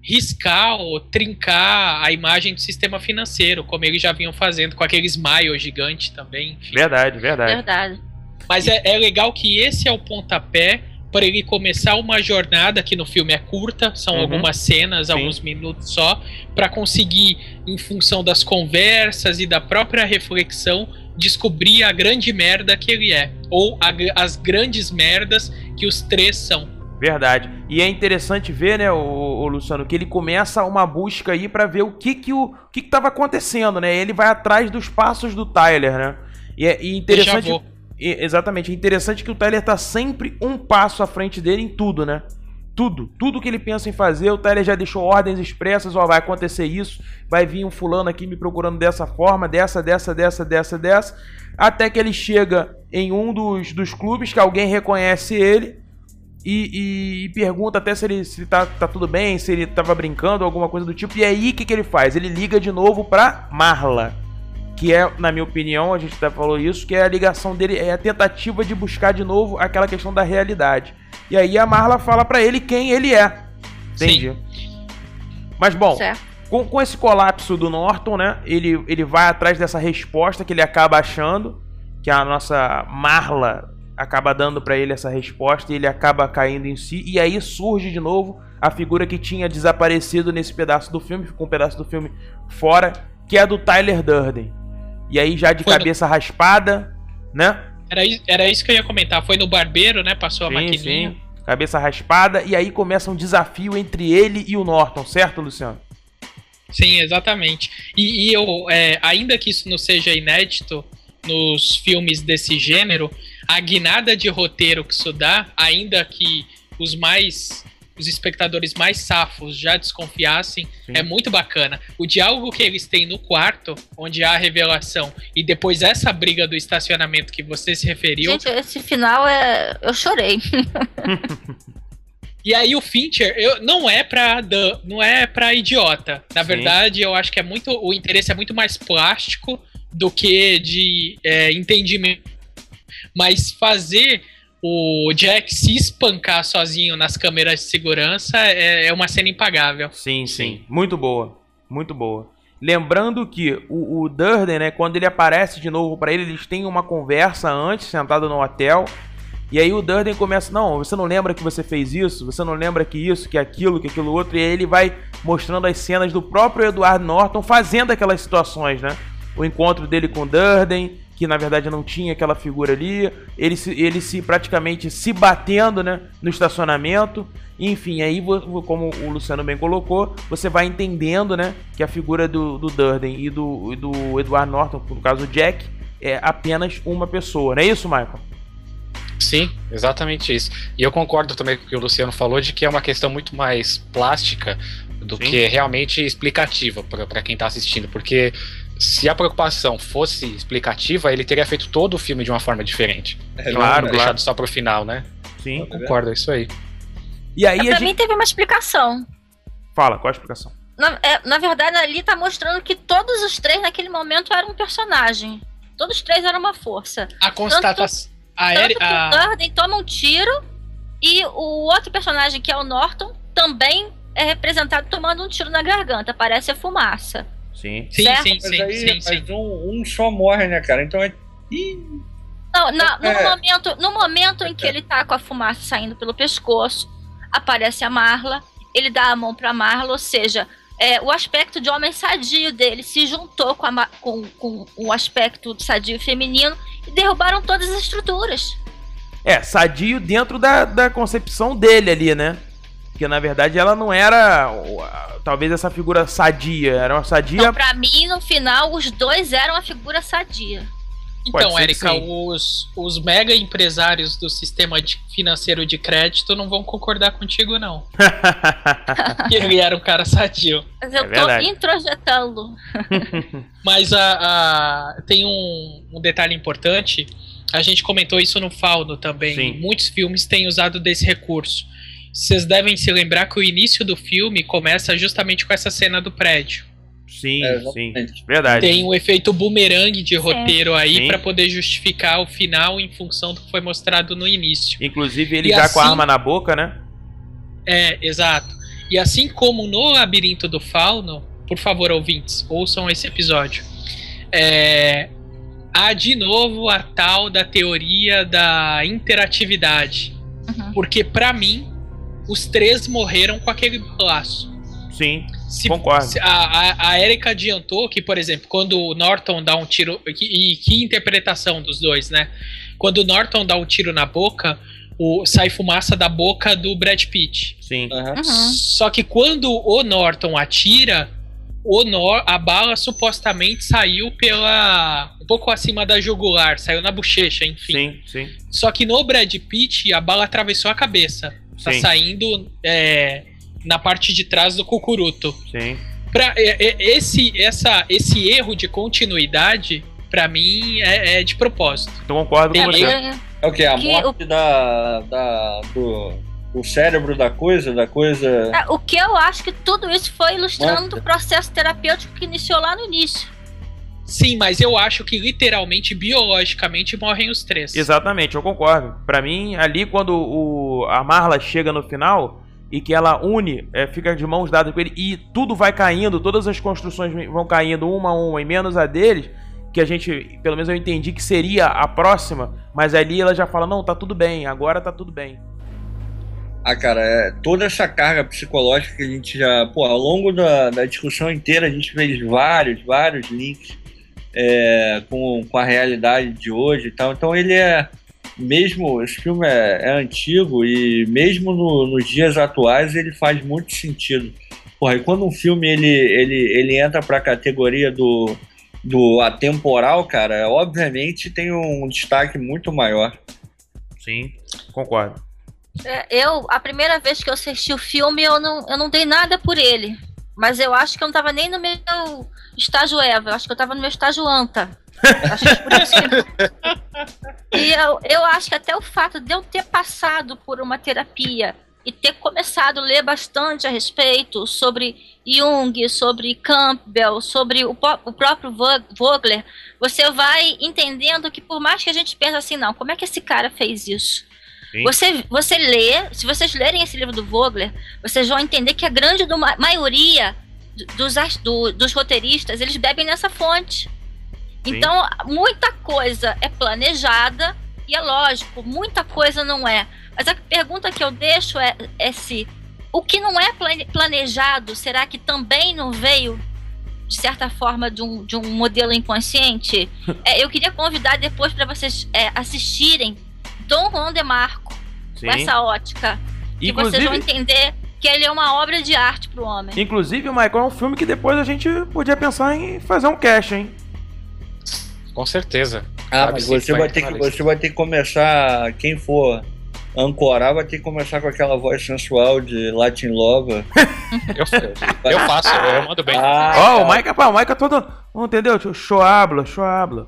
riscar ou trincar a imagem do sistema financeiro, como eles já vinham fazendo com aquele smile gigante também. enfim. Verdade, verdade. Verdade. Mas é, é legal que esse é o pontapé para ele começar uma jornada que no filme é curta, são Uhum. algumas cenas, Sim. alguns minutos só, para conseguir, em função das conversas e da própria reflexão, descobrir a grande merda que ele é, ou a as grandes merdas que os três são. Verdade. E é interessante ver, né, o, o Luciano, que ele começa uma busca aí pra ver o que que o, o que que tava acontecendo, né? Ele vai atrás dos passos do Tyler, né? E é e interessante. E- exatamente, é interessante que o Tyler tá sempre um passo à frente dele em tudo, né? Tudo, tudo que ele pensa em fazer, o Tyler já deixou ordens expressas, ó, vai acontecer isso, vai vir um fulano aqui me procurando dessa forma, dessa, dessa, dessa, dessa, dessa, até que ele chega em um dos, dos clubes que alguém reconhece ele e, e- e pergunta até se ele se tá, tá tudo bem, se ele tava brincando, alguma coisa do tipo. E aí, o que, que ele faz? Ele liga de novo pra Marla. Que é, na minha opinião, a gente até falou isso, que é a ligação dele, é a tentativa de buscar de novo aquela questão da realidade. E aí a Marla fala pra ele quem ele é. Entendi. Mas bom, Certo. com, com esse colapso do Norton, né? Ele, ele vai atrás dessa resposta que ele acaba achando, que a nossa Marla acaba dando pra ele essa resposta e ele acaba caindo em si. E aí surge de novo a figura que tinha desaparecido nesse pedaço do filme, ficou um pedaço do filme fora, que é a do Tyler Durden. E aí já de Foi no- cabeça raspada, né? Era, era isso que eu ia comentar. Foi no barbeiro, né? Passou a Sim, maquininha. sim. Cabeça raspada. E aí começa um desafio entre ele e o Norton, certo, Luciano? Sim, exatamente. E, e eu, é, ainda que isso não seja inédito nos filmes desse gênero, a guinada de roteiro que isso dá, ainda que os mais. Os espectadores mais safos já desconfiassem, Sim. é muito bacana. O diálogo que eles têm no quarto, onde há a revelação, e depois essa briga do estacionamento que você se referiu, Gente, esse final é. Eu chorei. *laughs* E aí o Fincher eu, não é pra dan- não é para idiota. Na Sim. verdade, eu acho que é muito o interesse é muito mais plástico do que de é, entendimento. Mas fazer o Jack se espancar sozinho nas câmeras de segurança é, é uma cena impagável. Sim, sim. Muito boa. Muito boa. Lembrando que o, o Durden, né, quando ele aparece de novo pra ele, eles têm uma conversa antes, sentado no hotel. E aí o Durden começa, não, você não lembra que você fez isso? Você não lembra que isso, que aquilo, que aquilo outro? E aí ele vai mostrando as cenas do próprio Edward Norton fazendo aquelas situações, né? O encontro dele com o Durden, que na verdade não tinha aquela figura ali. Ele se, ele se praticamente se batendo, né? No estacionamento. Enfim, aí, como o Luciano bem colocou, você vai entendendo, né? Que a figura do, do Durden e do, e do Edward Norton, no caso o Jack, é apenas uma pessoa. Não é isso, Michael? Sim, exatamente isso. E eu concordo também com o que o Luciano falou de que é uma questão muito mais plástica do Sim. que realmente explicativa para quem tá assistindo, porque se a preocupação fosse explicativa, ele teria feito todo o filme de uma forma diferente. É E não claro, deixado claro. só pro final, né? Sim. Eu concordo, é isso aí. E aí É, a pra gente... mim teve uma explicação. Fala, qual a explicação? Na, é, na verdade, ali tá mostrando que todos os três naquele momento eram um personagem. Todos os três eram uma força. A constatação. A, Eri- Tanto que a- o Durden toma um tiro e o outro personagem, que é o Norton, também é representado tomando um tiro na garganta. Parece a fumaça. Sim. Sim, certo? sim, Mas sim, aí, sim, mas sim. Um, um só morre, né, cara? Então é. Ih, Não, na- no, É. momento, no momento em que ele tá com a fumaça saindo pelo pescoço, aparece a Marla, ele dá a mão pra Marla, ou seja, é, o aspecto de homem sadio dele se juntou com, a com, com o aspecto sadio feminino e derrubaram todas as estruturas. É, sadio dentro da, da concepção dele ali, né? Porque na verdade ela não era. Talvez essa figura sadia. Era uma sadia. Então, pra mim, no final, os dois eram a figura sadia. Então, Érica, os, os mega empresários do sistema de- financeiro de crédito não vão concordar contigo, não. *laughs* Que ele era um cara sadio. Mas eu É tô introjetando. *laughs* Mas a, a- tem um, um detalhe importante. A gente comentou isso no Fauno também. Sim. Muitos filmes têm usado desse recurso. Vocês devem se lembrar que o início do filme começa justamente com essa cena do prédio. Sim, É, sim. Verdade. Tem um efeito bumerangue de roteiro aí pra poder justificar o final em função do que foi mostrado no início. Inclusive ele E já com a assim- arma na boca, né? É, exato. E assim como no Labirinto do Fauno, por favor, ouvintes, ouçam esse episódio. É, há de novo a tal da teoria da interatividade. Uhum. Porque, pra mim, os três morreram com aquele laço. Sim. Se- Concordo. se- a, a, a Erika adiantou que, por exemplo, quando o Norton dá um tiro. E, e que interpretação dos dois, né? Quando o Norton dá um tiro na boca, o, sai fumaça da boca do Brad Pitt. Sim. aham. Uhum. Só que quando o Norton atira, o Nor a bala supostamente saiu pela. um pouco acima da jugular, saiu na bochecha, enfim. Sim, sim. Só que no Brad Pitt, a bala atravessou a cabeça. Tá Sim. saindo é, na parte de trás do cucuruto. Sim. Pra, é- é- esse, essa, esse erro de continuidade, pra mim, é, é de propósito. Então concordo com você. É, É o que? A Que morte da, da, do, do cérebro da coisa, da coisa. É, o que eu acho que tudo isso foi ilustrando Nossa. o processo terapêutico que iniciou lá no início. Sim, mas eu acho que literalmente, biologicamente, morrem os três. Exatamente, eu concordo. Pra mim, ali quando o, a Marla chega no final e que ela une, é, fica de mãos dadas com ele e tudo vai caindo, todas as construções vão caindo uma a uma, e menos a deles, que a gente, pelo menos eu entendi que seria a próxima, mas ali ela já fala: não, tá tudo bem, agora tá tudo bem. Ah, cara, é, toda essa carga psicológica que a gente já. Pô, ao longo da, da discussão inteira a gente fez vários, vários links é, com, com a realidade de hoje e tal. Então ele é. Mesmo. Esse filme é, é antigo e mesmo no- nos dias atuais ele faz muito sentido. Porra, e quando um filme ele, ele, ele entra pra categoria do, do atemporal, cara, obviamente tem um destaque muito maior. Sim, concordo. É, Eu, a primeira vez que eu assisti o filme, eu não, eu não dei nada por ele. Mas eu acho que eu não tava nem no meu estágio Eva, eu acho que eu tava no meu estágio Anta. *laughs* E eu, eu acho que até o fato de eu ter passado por uma terapia e ter começado a ler bastante a respeito sobre Jung, sobre Campbell, sobre o, o próprio Vo- Vogler, você vai entendendo que por mais que a gente pense assim, não, como é que esse cara fez isso? Sim. Você, você lê, se vocês lerem esse livro do Vogler, vocês vão entender que a grande do- maioria dos, do- dos roteiristas, eles bebem nessa fonte. Sim. Então, muita coisa é planejada e é lógico, muita coisa não é. Mas a pergunta que eu deixo é, é se o que não é plane- planejado, será que também não veio, de certa forma, de um, de um modelo inconsciente? *laughs* É, eu queria convidar depois para vocês é, assistirem Dom Juan de Marco Sim. com essa ótica. Que vocês vão entender que ele é uma obra de arte para o homem. Inclusive, Michael, é um filme que depois a gente podia pensar em fazer um cast, hein? Com certeza. Ah, mas você vai ter que, você vai ter que começar, quem for ancorar, vai ter que começar com aquela voz sensual de Latin Lover. *laughs* Eu, eu faço, eu mando bem. Ah, Ó, o cara. Mike, pá, o é todo. Entendeu? Choabla, choabla.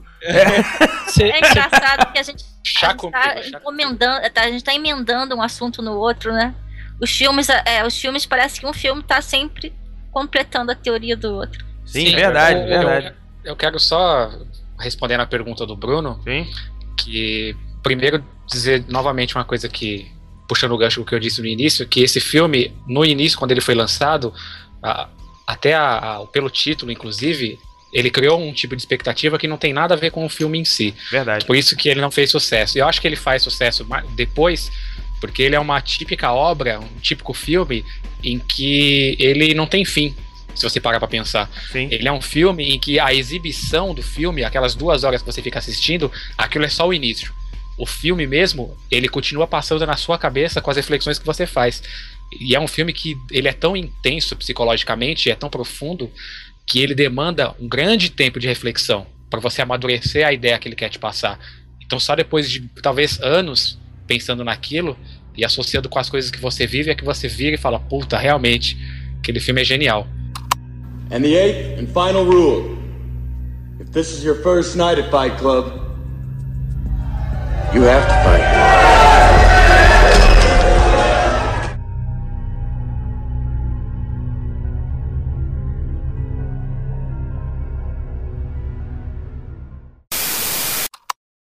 É engraçado que a gente, gente tá *laughs* encomendando, tá- a gente tá emendando um assunto no outro, né? Os filmes, é, os filmes parece que um filme tá sempre completando a teoria do outro. Sim, verdade, eu, verdade. Eu, eu quero só responder na pergunta do Bruno. Sim. Que primeiro dizer novamente uma coisa que puxando o gancho do que eu disse no início, que esse filme no início quando ele foi lançado, a- até a- a- pelo título inclusive, ele criou um tipo de expectativa que não tem nada a ver com o filme em si. Verdade. Por isso que ele não fez sucesso. E eu acho que ele faz sucesso depois, porque ele é uma típica obra, um típico filme em que ele não tem fim. Se você parar pra pensar. Ele é um filme em que a exibição do filme, aquelas duas horas que você fica assistindo, aquilo é só o início. O filme mesmo, ele continua passando na sua cabeça com as reflexões que você faz. E é um filme que ele é tão intenso psicologicamente, é tão profundo, que ele demanda um grande tempo de reflexão para você amadurecer a ideia que ele quer te passar. Então só depois de talvez anos pensando naquilo e associando com as coisas que você vive é que você vira e fala, puta, realmente, aquele filme é genial. And the eighth and final rule if this is your first night at Fight Club, you have to fight.